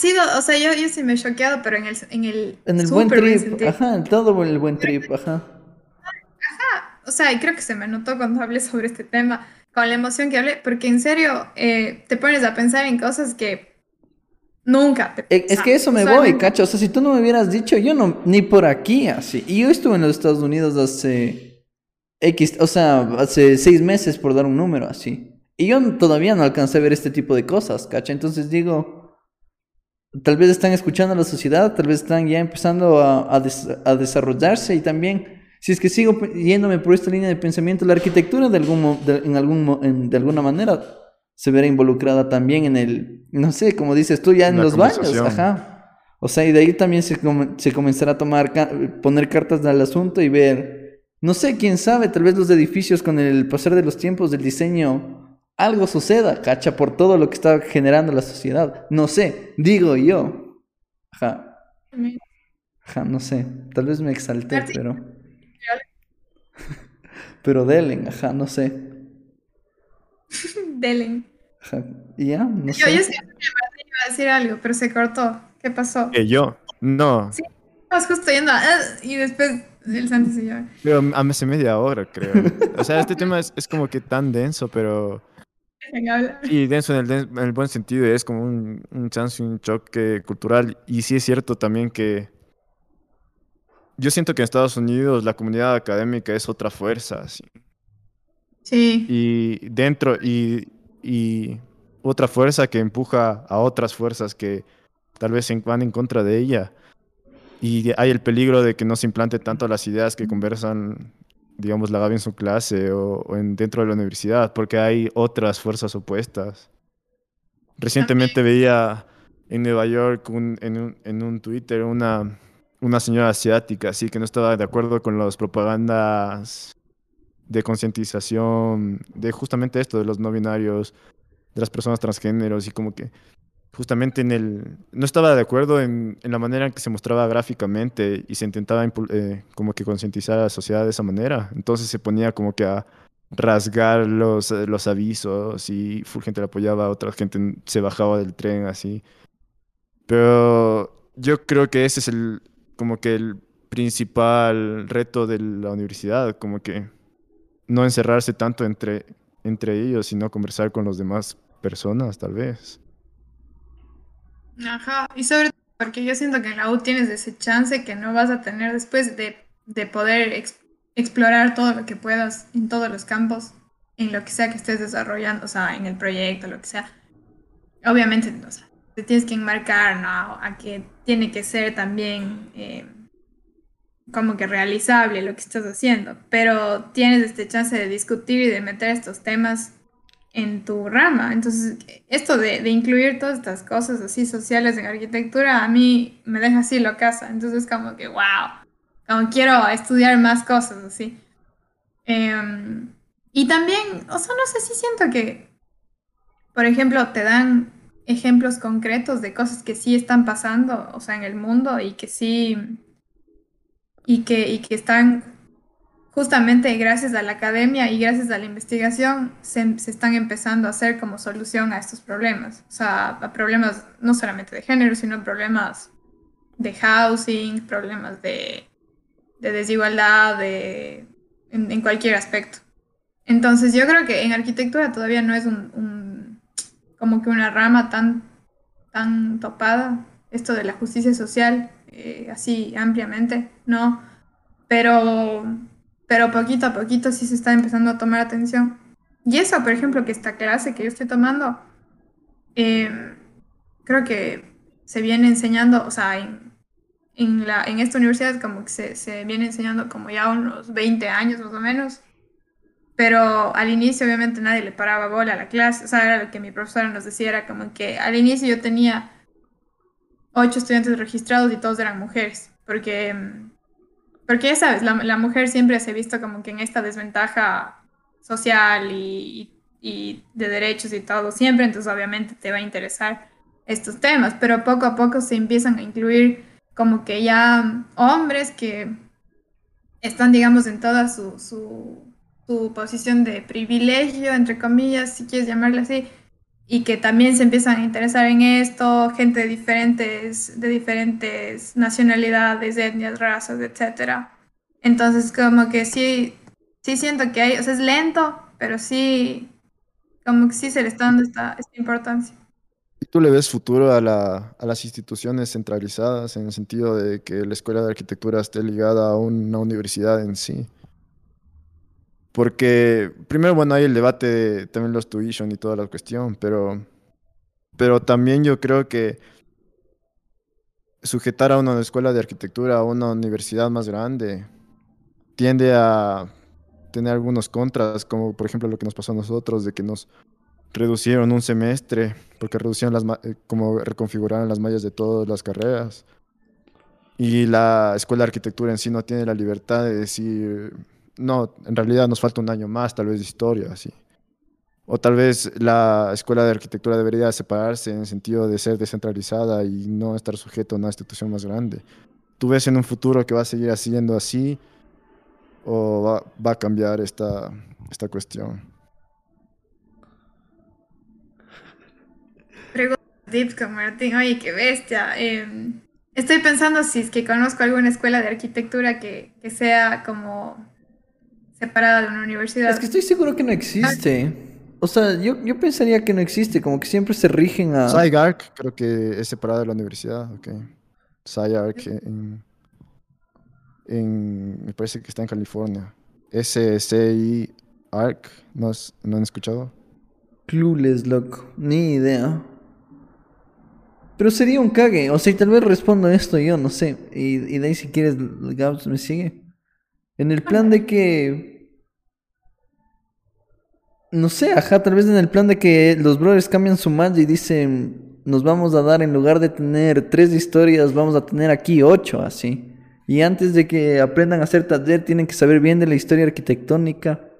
Sí, o sea, yo, yo sí me he choqueado, pero en el En el, en el buen trip. ajá, en todo el buen trip, ajá. Ajá, o sea, y creo que se me notó cuando hablé sobre este tema, con la emoción que hablé, porque en serio eh, te pones a pensar en cosas que Nunca. E, es que eso me voy, cacho. O sea, si tú no me hubieras dicho, yo no, ni por aquí así. Y yo estuve en los Estados Unidos hace X, o sea, hace seis meses por dar un número así. Y yo todavía no alcancé a ver este tipo de cosas, cacho. Entonces digo, tal vez están escuchando a la sociedad, tal vez están ya empezando a, a, desarrollarse y también, si es que sigo yéndome por esta línea de pensamiento, la arquitectura de, algún, en algún, de alguna manera se verá involucrada también en el, no sé, como dices tú, ya en los baños, ajá. O sea, y de ahí también se, se comenzará a tomar, poner cartas al asunto y ver, no sé, quién sabe, tal vez los edificios con el pasar de los tiempos del diseño, algo suceda, cacha, por todo lo que está generando la sociedad. No sé, digo yo. Ajá. Ajá, no sé, tal vez me exalté, pero... *laughs* pero Delen, ajá, no sé. *laughs* Delen. Ya, no yo, sé. Yo sí iba a decir algo, pero se cortó. ¿Qué pasó? ¿Que yo? No. Sí, estabas justo yendo a, y después el Santi se lleva. Pero a hace media hora, creo. o sea, este *laughs* tema es, es como que tan denso, pero... Sí, denso en el, en el, buen sentido, es como un, un chance, un choque cultural. Y sí es cierto también que yo siento que en Estados Unidos la comunidad académica es otra fuerza. Sí. Y dentro, y, y otra fuerza que empuja a otras fuerzas que tal vez van en contra de ella. Y hay el peligro de que no se implante tanto las ideas que conversan, digamos, la Gaby en su clase o, en, dentro de la universidad, porque hay otras fuerzas opuestas. Recientemente veía en Nueva York en, un, en un Twitter una, una señora asiática, así que no estaba de acuerdo con las propagandas de concientización de justamente esto, de los no binarios, de las personas transgéneros y como que justamente en el... No estaba de acuerdo en, en la manera en que se mostraba gráficamente y se intentaba eh, como que concientizar a la sociedad de esa manera. Entonces se ponía como que a rasgar los, los avisos y full gente la apoyaba, otra gente se bajaba del tren así. Pero yo creo que ese es el como que el principal reto de la universidad, como que no encerrarse tanto entre, entre ellos, sino conversar con los demás personas, tal vez. Ajá, y sobre todo porque yo siento que en la U tienes ese chance que no vas a tener después de, de poder explorar todo lo que puedas en todos los campos, en lo que sea que estés desarrollando, o sea, en el proyecto, lo que sea. Obviamente, o sea, te tienes que enmarcar, ¿no? A que tiene que ser también... Eh, como que realizable lo que estás haciendo, pero tienes este chance de discutir y de meter estos temas en tu rama. Entonces, esto de, incluir todas estas cosas así sociales en arquitectura, a mí me deja así lo casa. Entonces, como que, wow, como quiero estudiar más cosas así. Em, y también, o sea, no sé si siento que, por ejemplo, te dan ejemplos concretos de cosas que sí están pasando, o sea, en el mundo y que sí y que, y que están justamente gracias a la academia y gracias a la investigación se, están empezando a hacer como solución a estos problemas. O sea, a problemas no solamente de género, sino problemas de housing, problemas de, desigualdad, de, en, cualquier aspecto. Entonces yo creo que en arquitectura todavía no es un, como que una rama tan, tan topada, esto de la justicia social, eh, así ampliamente, ¿no? Pero, pero poquito a poquito sí se está empezando a tomar atención. Y eso, por ejemplo, que esta clase que yo estoy tomando, eh, creo que se viene enseñando, o sea, en, en, la, en esta universidad como que se, se, viene enseñando como ya unos 20 años más o menos, pero al inicio obviamente nadie le paraba bola a la clase, o sea, era lo que mi profesora nos decía, era como que al inicio yo tenía ocho estudiantes registrados y todos eran mujeres, porque, porque ya sabes, la, la mujer siempre se ha visto como que en esta desventaja social y, de derechos y todo. Siempre, entonces obviamente te va a interesar estos temas, pero poco a poco se empiezan a incluir como que ya hombres que están, digamos, en toda su, su, posición de privilegio, entre comillas, si quieres llamarlo así, y que también se empiezan a interesar en esto, gente de diferentes, de diferentes nacionalidades, etnias, razas, etc. Entonces, como que sí, sí siento que hay, o sea, es lento, pero sí, como que sí se le está dando esta, esta importancia. ¿Y tú le ves futuro a, la, a, las instituciones centralizadas en el sentido de que la escuela de arquitectura esté ligada a una universidad en sí? Porque primero, bueno, hay el debate de también los tuition y toda la cuestión, pero, pero también yo creo que sujetar a una escuela de arquitectura a una universidad más grande tiende a tener algunos contras, como por ejemplo lo que nos pasó a nosotros, de que nos reducieron un semestre, porque reducieron las, eh, como reconfiguraron las mallas de todas las carreras. Y la escuela de arquitectura en sí no tiene la libertad de decir, no, en realidad nos falta un año más, tal vez de historia, así. O tal vez la escuela de arquitectura debería separarse en el sentido de ser descentralizada y no estar sujeto a una institución más grande. ¿Tú ves en un futuro que va a seguir siendo así o va, a cambiar esta, esta cuestión? Pregunta Martín, oye, qué bestia. Em, estoy pensando si es que conozco alguna escuela de arquitectura que, que, sea como separada de una universidad. Es que estoy seguro que no existe. O sea, yo, yo pensaría que no existe, como que siempre se rigen a... SciArc creo que es separada de la universidad, ok. SciArc en, en... Me parece que está en California. SCI Arc, ¿no, ¿no han escuchado? Clueless, loco. Ni idea. Pero sería un cague. O sea, y tal vez respondo esto yo, no sé. Y, de ahí si quieres, Gabs me sigue. En el plan de que... No sé, ajá, tal vez en el plan de que los brothers cambian su match y dicen, nos vamos a dar, en lugar de tener tres historias, vamos a tener aquí ocho, así. Y antes de que aprendan a hacer taller, tienen que saber bien de la historia arquitectónica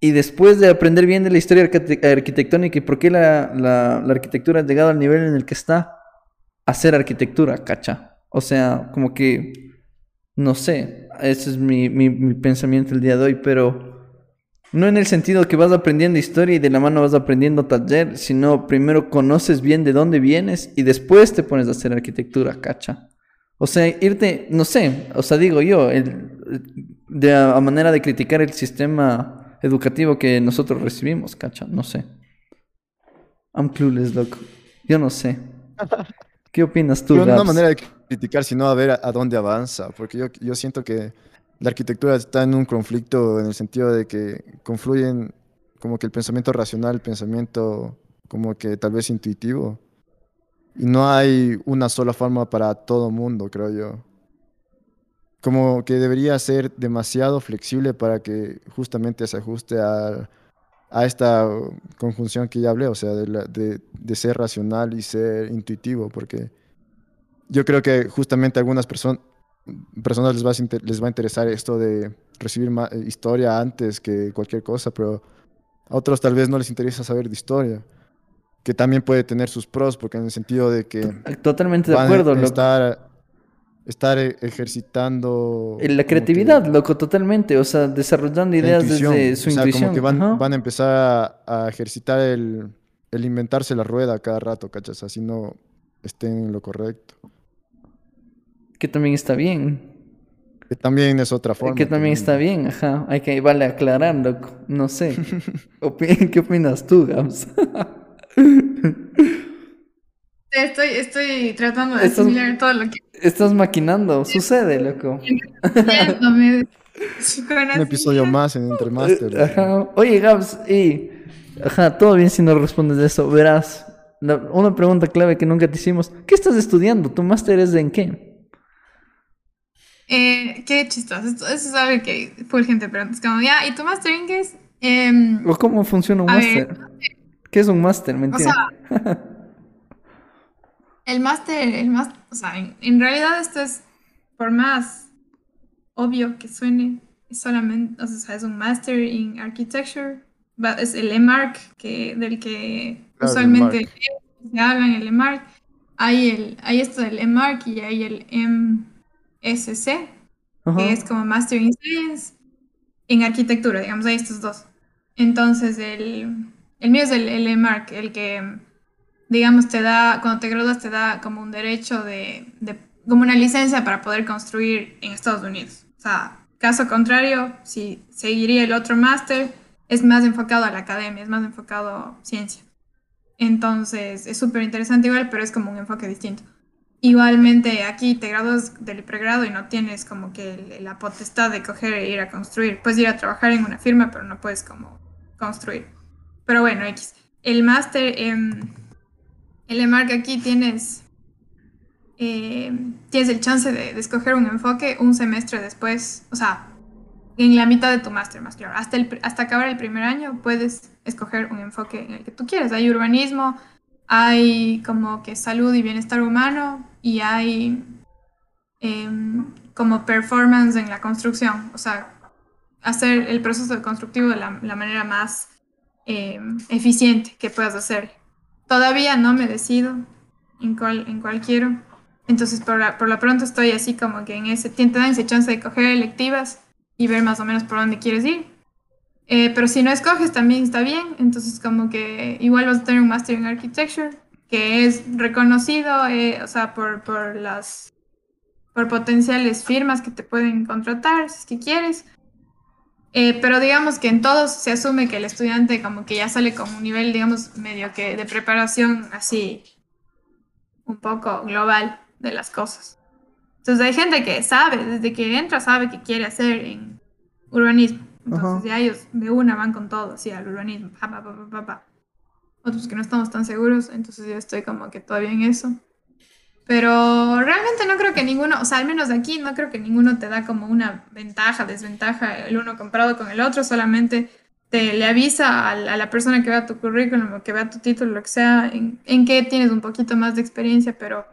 y después de aprender bien de la historia arquitectónica y por qué la, arquitectura ha llegado al nivel en el que está, hacer arquitectura, cacha. O sea, como que, no sé, ese es mi, pensamiento el día de hoy, pero no en el sentido que vas aprendiendo historia y de la mano vas aprendiendo taller, sino primero conoces bien de dónde vienes y después te pones a hacer arquitectura, cacha. O sea, irte, no sé, o sea, digo yo, de a manera de criticar el sistema educativo que nosotros recibimos, cacha, no sé. I'm clueless, loco. Yo no sé. *laughs* ¿Qué opinas tú, No una manera de criticar, sino a ver a, dónde avanza, porque yo, yo siento que la arquitectura está en un conflicto en el sentido de que confluyen como que el pensamiento racional, el pensamiento como que tal vez intuitivo. Y no hay una sola forma para todo mundo, creo yo como que debería ser demasiado flexible para que justamente se ajuste a, a esta conjunción que ya hablé, o sea, de, de, ser racional y ser intuitivo, porque yo creo que justamente a algunas personas personas les va, a les va a interesar esto de recibir historia antes que cualquier cosa, pero a otros tal vez no les interesa saber de historia, que también puede tener sus pros, porque en el sentido de que... Totalmente de acuerdo. estar estar e-, ejercitando... La creatividad, loco, totalmente. O sea, desarrollando ideas desde su o sea, Como que van, van a empezar a, ejercitar el, el, inventarse la rueda cada rato, ¿cachas? Así no estén en lo correcto. Que también está bien. Que también es otra forma. Que también está bien, ajá. Hay que vale aclarar, loco. No sé. *laughs* ¿Qué opinas tú, Gams? Estoy, estoy tratando de asimilar todo lo que... Estás maquinando, sucede, loco. *laughs* Un episodio más en Entre Master. Ajá. Oye, Gabs, y... Ajá, todo bien si no respondes de eso. Verás, una pregunta clave que nunca te hicimos. ¿Qué estás estudiando? ¿Tu máster es de en qué? Eh, qué chistoso. Eso es algo que full gente pregunta. Es como, ya, ¿y tu máster en qué es? Em, ¿O cómo funciona un máster? ¿Qué es un máster? Mentira. O sea, el máster, el máster, o sea, en, realidad esto es, por más obvio que suene, es solamente, o sea, es un Master in Architecture, es el EMARC, que, del que usualmente se habla en el EMARC. Hay, el, hay esto del EMARC y hay el MSC, que es como Master in Science en arquitectura, digamos, hay estos dos. Entonces, el, el mío es el, el EMARC, el que digamos, te da, cuando te gradúas te da como un derecho de, de, como una licencia para poder construir en Estados Unidos. O sea, caso contrario, si seguiría el otro máster, es más enfocado a la academia, es más enfocado a ciencia. Entonces, es súper interesante igual, pero es como un enfoque distinto. Igualmente, aquí te gradúas del pregrado y no tienes como que la potestad de coger e ir a construir. Puedes ir a trabajar en una firma, pero no puedes como construir. Pero bueno, X. El máster... en el EMARC aquí tienes, eh, tienes el chance de, escoger un enfoque un semestre después, o sea, en la mitad de tu máster, más claro. Hasta, el, hasta acabar el primer año puedes escoger un enfoque en el que tú quieras. Hay urbanismo, hay como que salud y bienestar humano y hay em, como performance en la construcción, o sea, hacer el proceso constructivo de la, manera más em, eficiente que puedas hacer. Todavía no me decido en cuál, en cuál quiero. Entonces, por, por lo pronto estoy así como que en ese, te dan esa chance de coger electivas y ver más o menos por dónde quieres ir. Eh, pero si no escoges también está bien, entonces como que igual vas a tener un Master en Architecture, que es reconocido, eh, o sea, por, por las por potenciales firmas que te pueden contratar si es que quieres. Eh, pero digamos que en todos se asume que el estudiante como que ya sale con un nivel, digamos, medio que de preparación así un poco global de las cosas. Entonces hay gente que sabe, desde que entra sabe que quiere hacer en urbanismo. Entonces ya ellos de una van con todo, así al urbanismo. Otros que no estamos tan seguros, entonces yo estoy como que todavía en eso. Pero realmente no creo que ninguno, o sea, al menos de aquí, no creo que ninguno te da como una ventaja, desventaja, el uno comparado con el otro, solamente te le avisa a, la persona que vea tu currículum o que vea tu título, lo que sea, en, en qué tienes un poquito más de experiencia, pero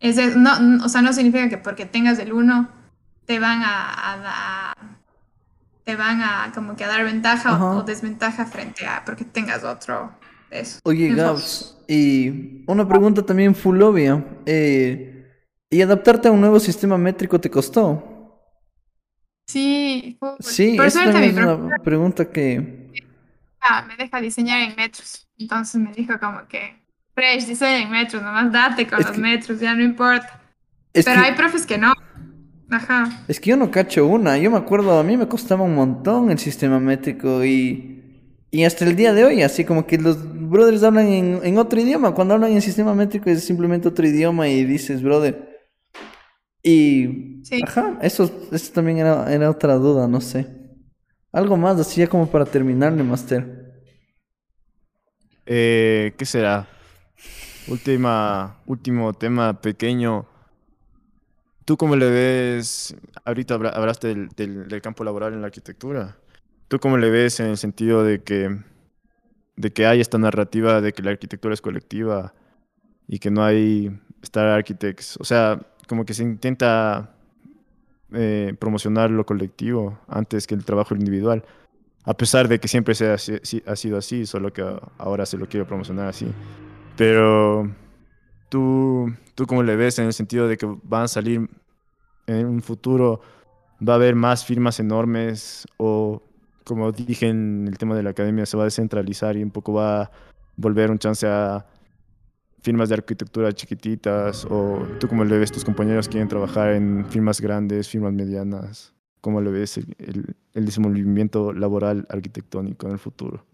es no, o sea, no significa que porque tengas el uno te van a, te van a como que a dar ventaja o, desventaja frente a porque tengas otro eso. Oye, Gabs, y una pregunta también full obvia. Eh, ¿Y adaptarte a un nuevo sistema métrico te costó? Sí. Sí, esa es una pregunta que... Ah, me deja diseñar en metros. Entonces me dijo como que, Fresh, diseña en metros, nomás date con los metros, ya no importa. Pero hay profes que no. Ajá. Es que yo no cacho una. Yo me acuerdo, a mí me costaba un montón el sistema métrico y... Y hasta el día de hoy, así como que los brothers hablan en, otro idioma. Cuando hablan en sistema métrico es simplemente otro idioma y dices, brother. Y. Ajá, eso, eso también era, era, otra duda, no sé. Algo más, así ya como para terminarle, Master. Eh, ¿Qué será? Última, último tema pequeño. ¿Tú cómo le ves? Ahorita hablaste del, del, del campo laboral en la arquitectura. ¿Tú cómo le ves en el sentido de que de que hay esta narrativa de que la arquitectura es colectiva y que no hay Star Architects. O sea, como que se intenta eh, promocionar lo colectivo antes que el trabajo individual. A pesar de que siempre se ha, ha, sido así, solo que ahora se lo quiere promocionar así. Pero tú, tú cómo le ves en el sentido de que van a salir en un futuro, va a haber más firmas enormes o como dije en el tema de la academia, se va a descentralizar y un poco va a volver un chance a firmas de arquitectura chiquititas o tú cómo le ves tus compañeros quieren trabajar en firmas grandes, firmas medianas? ¿Cómo le ves el, el, el desenvolvimiento laboral arquitectónico en el futuro?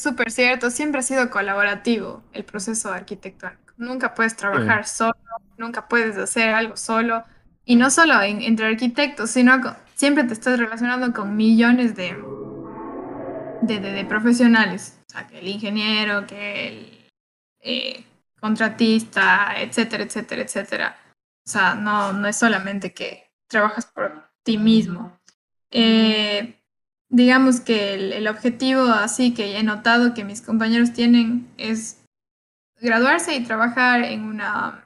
Súper cierto, siempre ha sido colaborativo el proceso arquitectónico. Nunca puedes trabajar solo, nunca puedes hacer algo solo. Y no solo en- entre arquitectos, sino con- siempre te estás relacionando con millones de, de, de- de profesionales. O sea, que el ingeniero, que el eh, contratista, etcétera, etcétera, etcétera. O sea, no, no es solamente que trabajas por ti mismo. Eh, digamos que el, el objetivo así que he notado que mis compañeros tienen es graduarse y trabajar en una...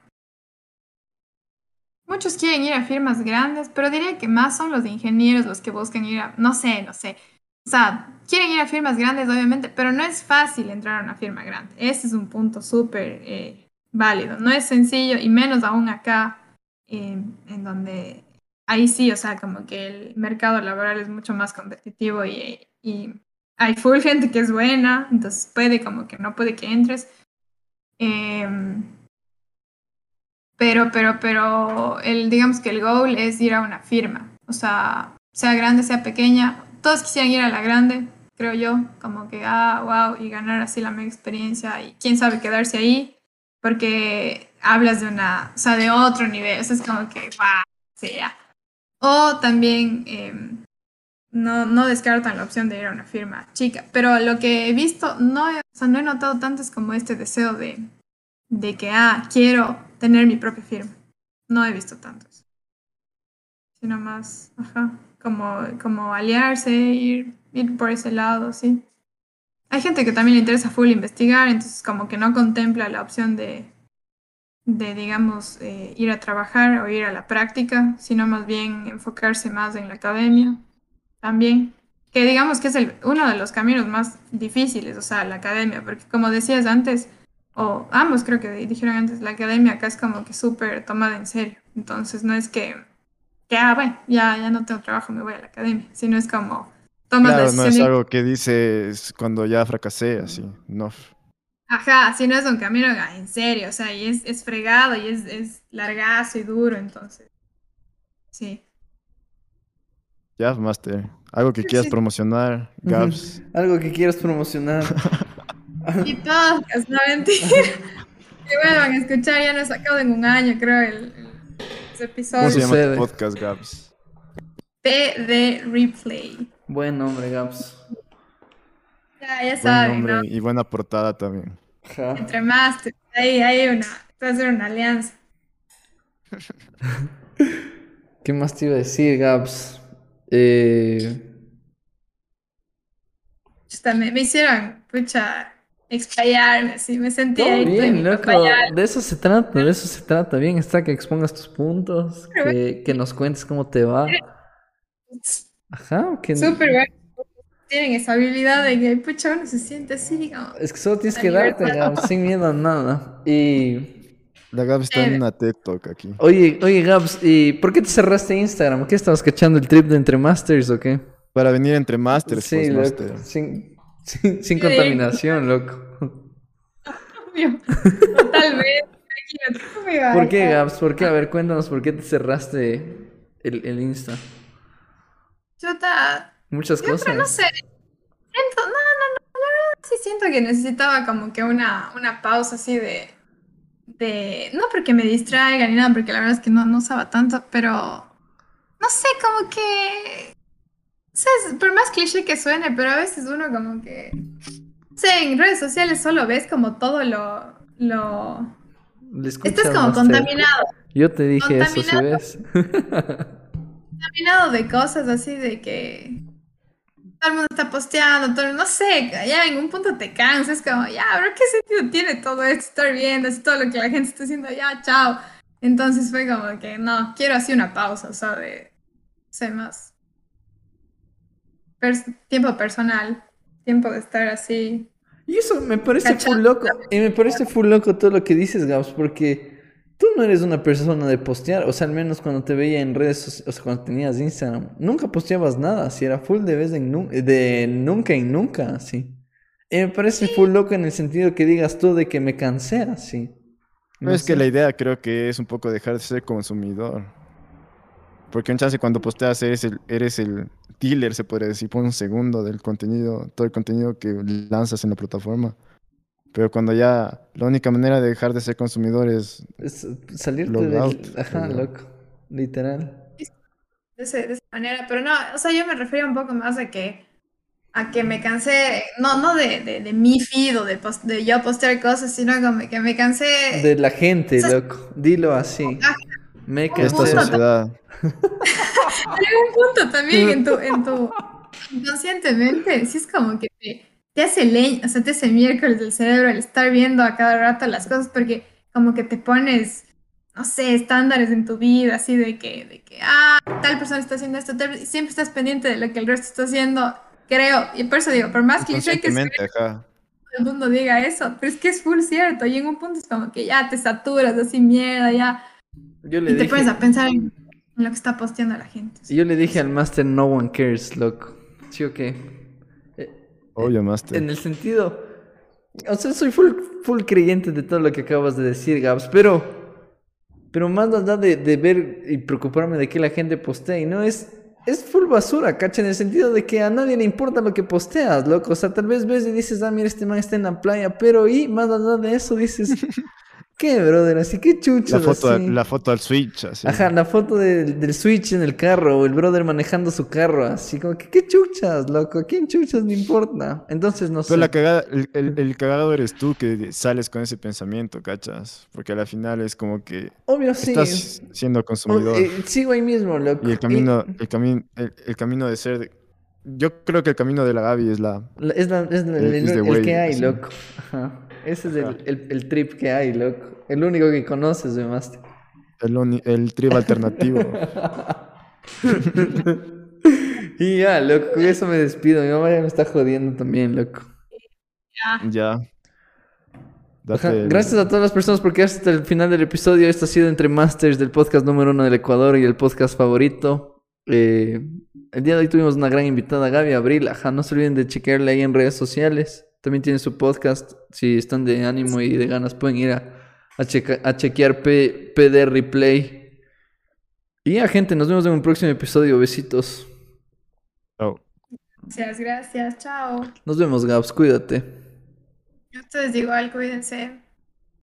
Muchos quieren ir a firmas grandes, pero diría que más son los ingenieros los que buscan ir a... No sé, no sé. O sea, quieren ir a firmas grandes, obviamente, pero no es fácil entrar a una firma grande. Ese es un punto súper eh, válido. No es sencillo, y menos aún acá, eh, en donde ahí sí, o sea, como que el mercado laboral es mucho más competitivo y, y hay full gente que es buena, entonces puede como que no puede que entres. Em, pero, pero, pero, el, digamos que el goal es ir a una firma, o sea, sea grande, sea pequeña, todos quisieran ir a la grande, creo yo, como que, ah, wow, y ganar así la mega experiencia y quién sabe quedarse ahí, porque hablas de una, o sea, de otro nivel, eso es como que, wow, sí, ya. O también eh, no, no descartan la opción de ir a una firma chica. Pero lo que he visto, no, o sea, no he notado tanto es como este deseo de, de que, ah, quiero tener mi propia firma. No he visto tantos. Sino más, ajá, como, como aliarse, ir, ir por ese lado, sí. Hay gente que también le interesa full investigar, entonces como que no contempla la opción de, de, digamos, eh, ir a trabajar o ir a la práctica, sino más bien enfocarse más en la academia también. Que digamos que es el, uno de los caminos más difíciles, o sea, la academia, porque como decías antes, o ambos creo que dijeron antes, la academia acá es como que súper tomada en serio. Entonces no es que, que, ah, bueno, ya, ya no tengo trabajo, me voy a la academia, sino es como tomas la no es algo que dices cuando ya fracasé, así. No. Ajá, si no es un camino ah, en serio, o sea, y es, es fregado y es, es largazo y duro, entonces. Sí. Ya, Master. Algo que quieras Sí. promocionar, Gabs. Algo que quieras promocionar. *laughs* Y todos, no mentira. *laughs* Que vuelvan a escuchar, ya no he sacado en un año, creo, el, el- ese ¿Cómo episodio. se llama podcast, Gabs? de Replay. Buen nombre, Gaps. Ya, ya Buen saben, nombre ¿no? y buena portada también. Ajá. Entre más, ahí hay una, va a ser una alianza. *laughs* ¿Qué más te iba a decir, Gaps? Eh, me hicieron, pucha, explayarme, así, me sentí todo ahí. bien, loco. De eso se trata, de eso se trata. Bien está que expongas tus puntos, que, que nos cuentes cómo te va. Ajá, que Súper bueno. Tienen esa habilidad de que, pucha, uno se siente así, como... es que solo tienes La que darte. Gaps, sin miedo a nada. Y La Gabs está en una TED Talk aquí. oye, oye, Gaps, ¿y por qué te cerraste Instagram? ¿Qué estabas cachando el trip de entre masters o qué? Para venir entre Masters, Sí, pues, Master. sin, sin, contaminación, loco. Obvio. Totalmente. Imagínate, ¿cómo iba a ¿Por qué? Gaps? ¿Por qué? A ver, cuéntanos, ¿por qué te cerraste el, el Insta? Chuta, Muchas yo cosas. no sé. Siento, no, no, no, la verdad sí siento que necesitaba como que una, una pausa así de, de, no porque me distraiga ni nada, porque la verdad es que no, no usaba tanto, pero no sé, como que, o sea, es- por más cliché que suene, pero a veces uno como que, no sé, en redes sociales solo ves como todo lo, lo, estás como contaminado. Yo te dije eso, ¿sí Contaminado. ves? *laughs* contaminado de cosas así de que todo el mundo está posteando, todo, no sé, ya en un punto te cansas, como, ya, bro, ¿qué sentido tiene todo esto? Estar viendo, así todo lo que la gente está haciendo, ya, chao. Entonces fue como que, no, quiero así una pausa, o sea, de, sé, más pers- tiempo personal, tiempo de estar así. Y eso me parece full loco. Y me parece full loco todo lo que dices, Gabs, porque tú no eres una persona de postear. O sea, al menos cuando te veía en redes sociales, o sea, cuando tenías Instagram, nunca posteabas nada. Si era full de vez en nu- de nunca en nunca, así. me parece full loco en el sentido que digas tú de que me cansé así. No, es que la idea creo que es un poco dejar de ser consumidor. Porque un chance cuando posteas eres el, eres el dealer, se podría decir, por un segundo del contenido, todo el contenido que lanzas en la plataforma. Pero cuando ya la única manera de dejar de ser consumidor es, es salirte del... Ajá, loco, literal. De, esa manera, pero no, o sea, yo me refería un poco más a que a que me cansé, no, no de, de, de mi feed o de, de, yo postear cosas, sino como que me cansé... De la gente, loco, dilo así. Me cansé. Esta sociedad. Pero un punto también en tu, en tu, inconscientemente, si es como que te, te hace leña, o sea, te hace miércoles del cerebro el estar viendo a cada rato las cosas, porque como que te pones, no sé, estándares en tu vida, así de que, de que ah, tal persona está haciendo esto, tal, siempre estás pendiente de lo que el resto está haciendo creo, y por eso digo, por más que yo que el mundo diga eso, pero es que es full cierto, y en un punto es como que ya te saturas así mierda, ya, yo le y te pones a pensar en, lo que está posteando la gente. Y yo le dije al Master, no one cares, loco, ¿sí o qué? Eh, Obvio, Master. En el sentido, o sea, soy full, full creyente de todo lo que acabas de decir, Gabs, pero... Pero más allá de, de ver y preocuparme de que la gente postee, y no es es full basura, cacha, en el sentido de que a nadie le importa lo que posteas, loco. O sea, tal vez ves y dices, ah, mira, este man está en la playa, pero y más allá de eso dices, *laughs* ¿Qué, brother? Así que chucho. La foto, la foto al Switch, así. Ajá, la foto del Switch en el carro, o el brother manejando su carro, así como que, ¿qué chuchas, loco? ¿A quién chuchas me importa? Entonces, no sé. Pero el, el, cagado eres tú que sales con ese pensamiento, ¿cachas? Porque al final es como que. Obvio, sí. Estás siendo consumidor. Eh, sigo ahí mismo, loco. Y el camino, el, camino, el, camino de ser. Yo creo que el camino de la Gaby es la. es, la, es, el, que hay, loco. Ajá. Ese es el, el, trip que hay, loco. El único que conoces, de Master. El, el trip alternativo. *laughs* y ya, loco, eso me despido. Mi mamá ya me está jodiendo también, loco. Ya. Gracias a todas las personas porque hasta el final del episodio. Esto ha sido Entre Masters del podcast número uno del Ecuador y el podcast favorito. Eh, el día de hoy tuvimos una gran invitada, Gaby Abril. Ajá, no se olviden de chequearle ahí en redes sociales. También tiene su podcast. Si están de ánimo y de ganas, pueden ir a, a, chequear PD Replay. Y ya, gente, nos vemos en un próximo episodio. Besitos. Chao. Gracias, gracias. Chao. Nos vemos, Gabs. Cuídate. Ustedes igual, cuídense.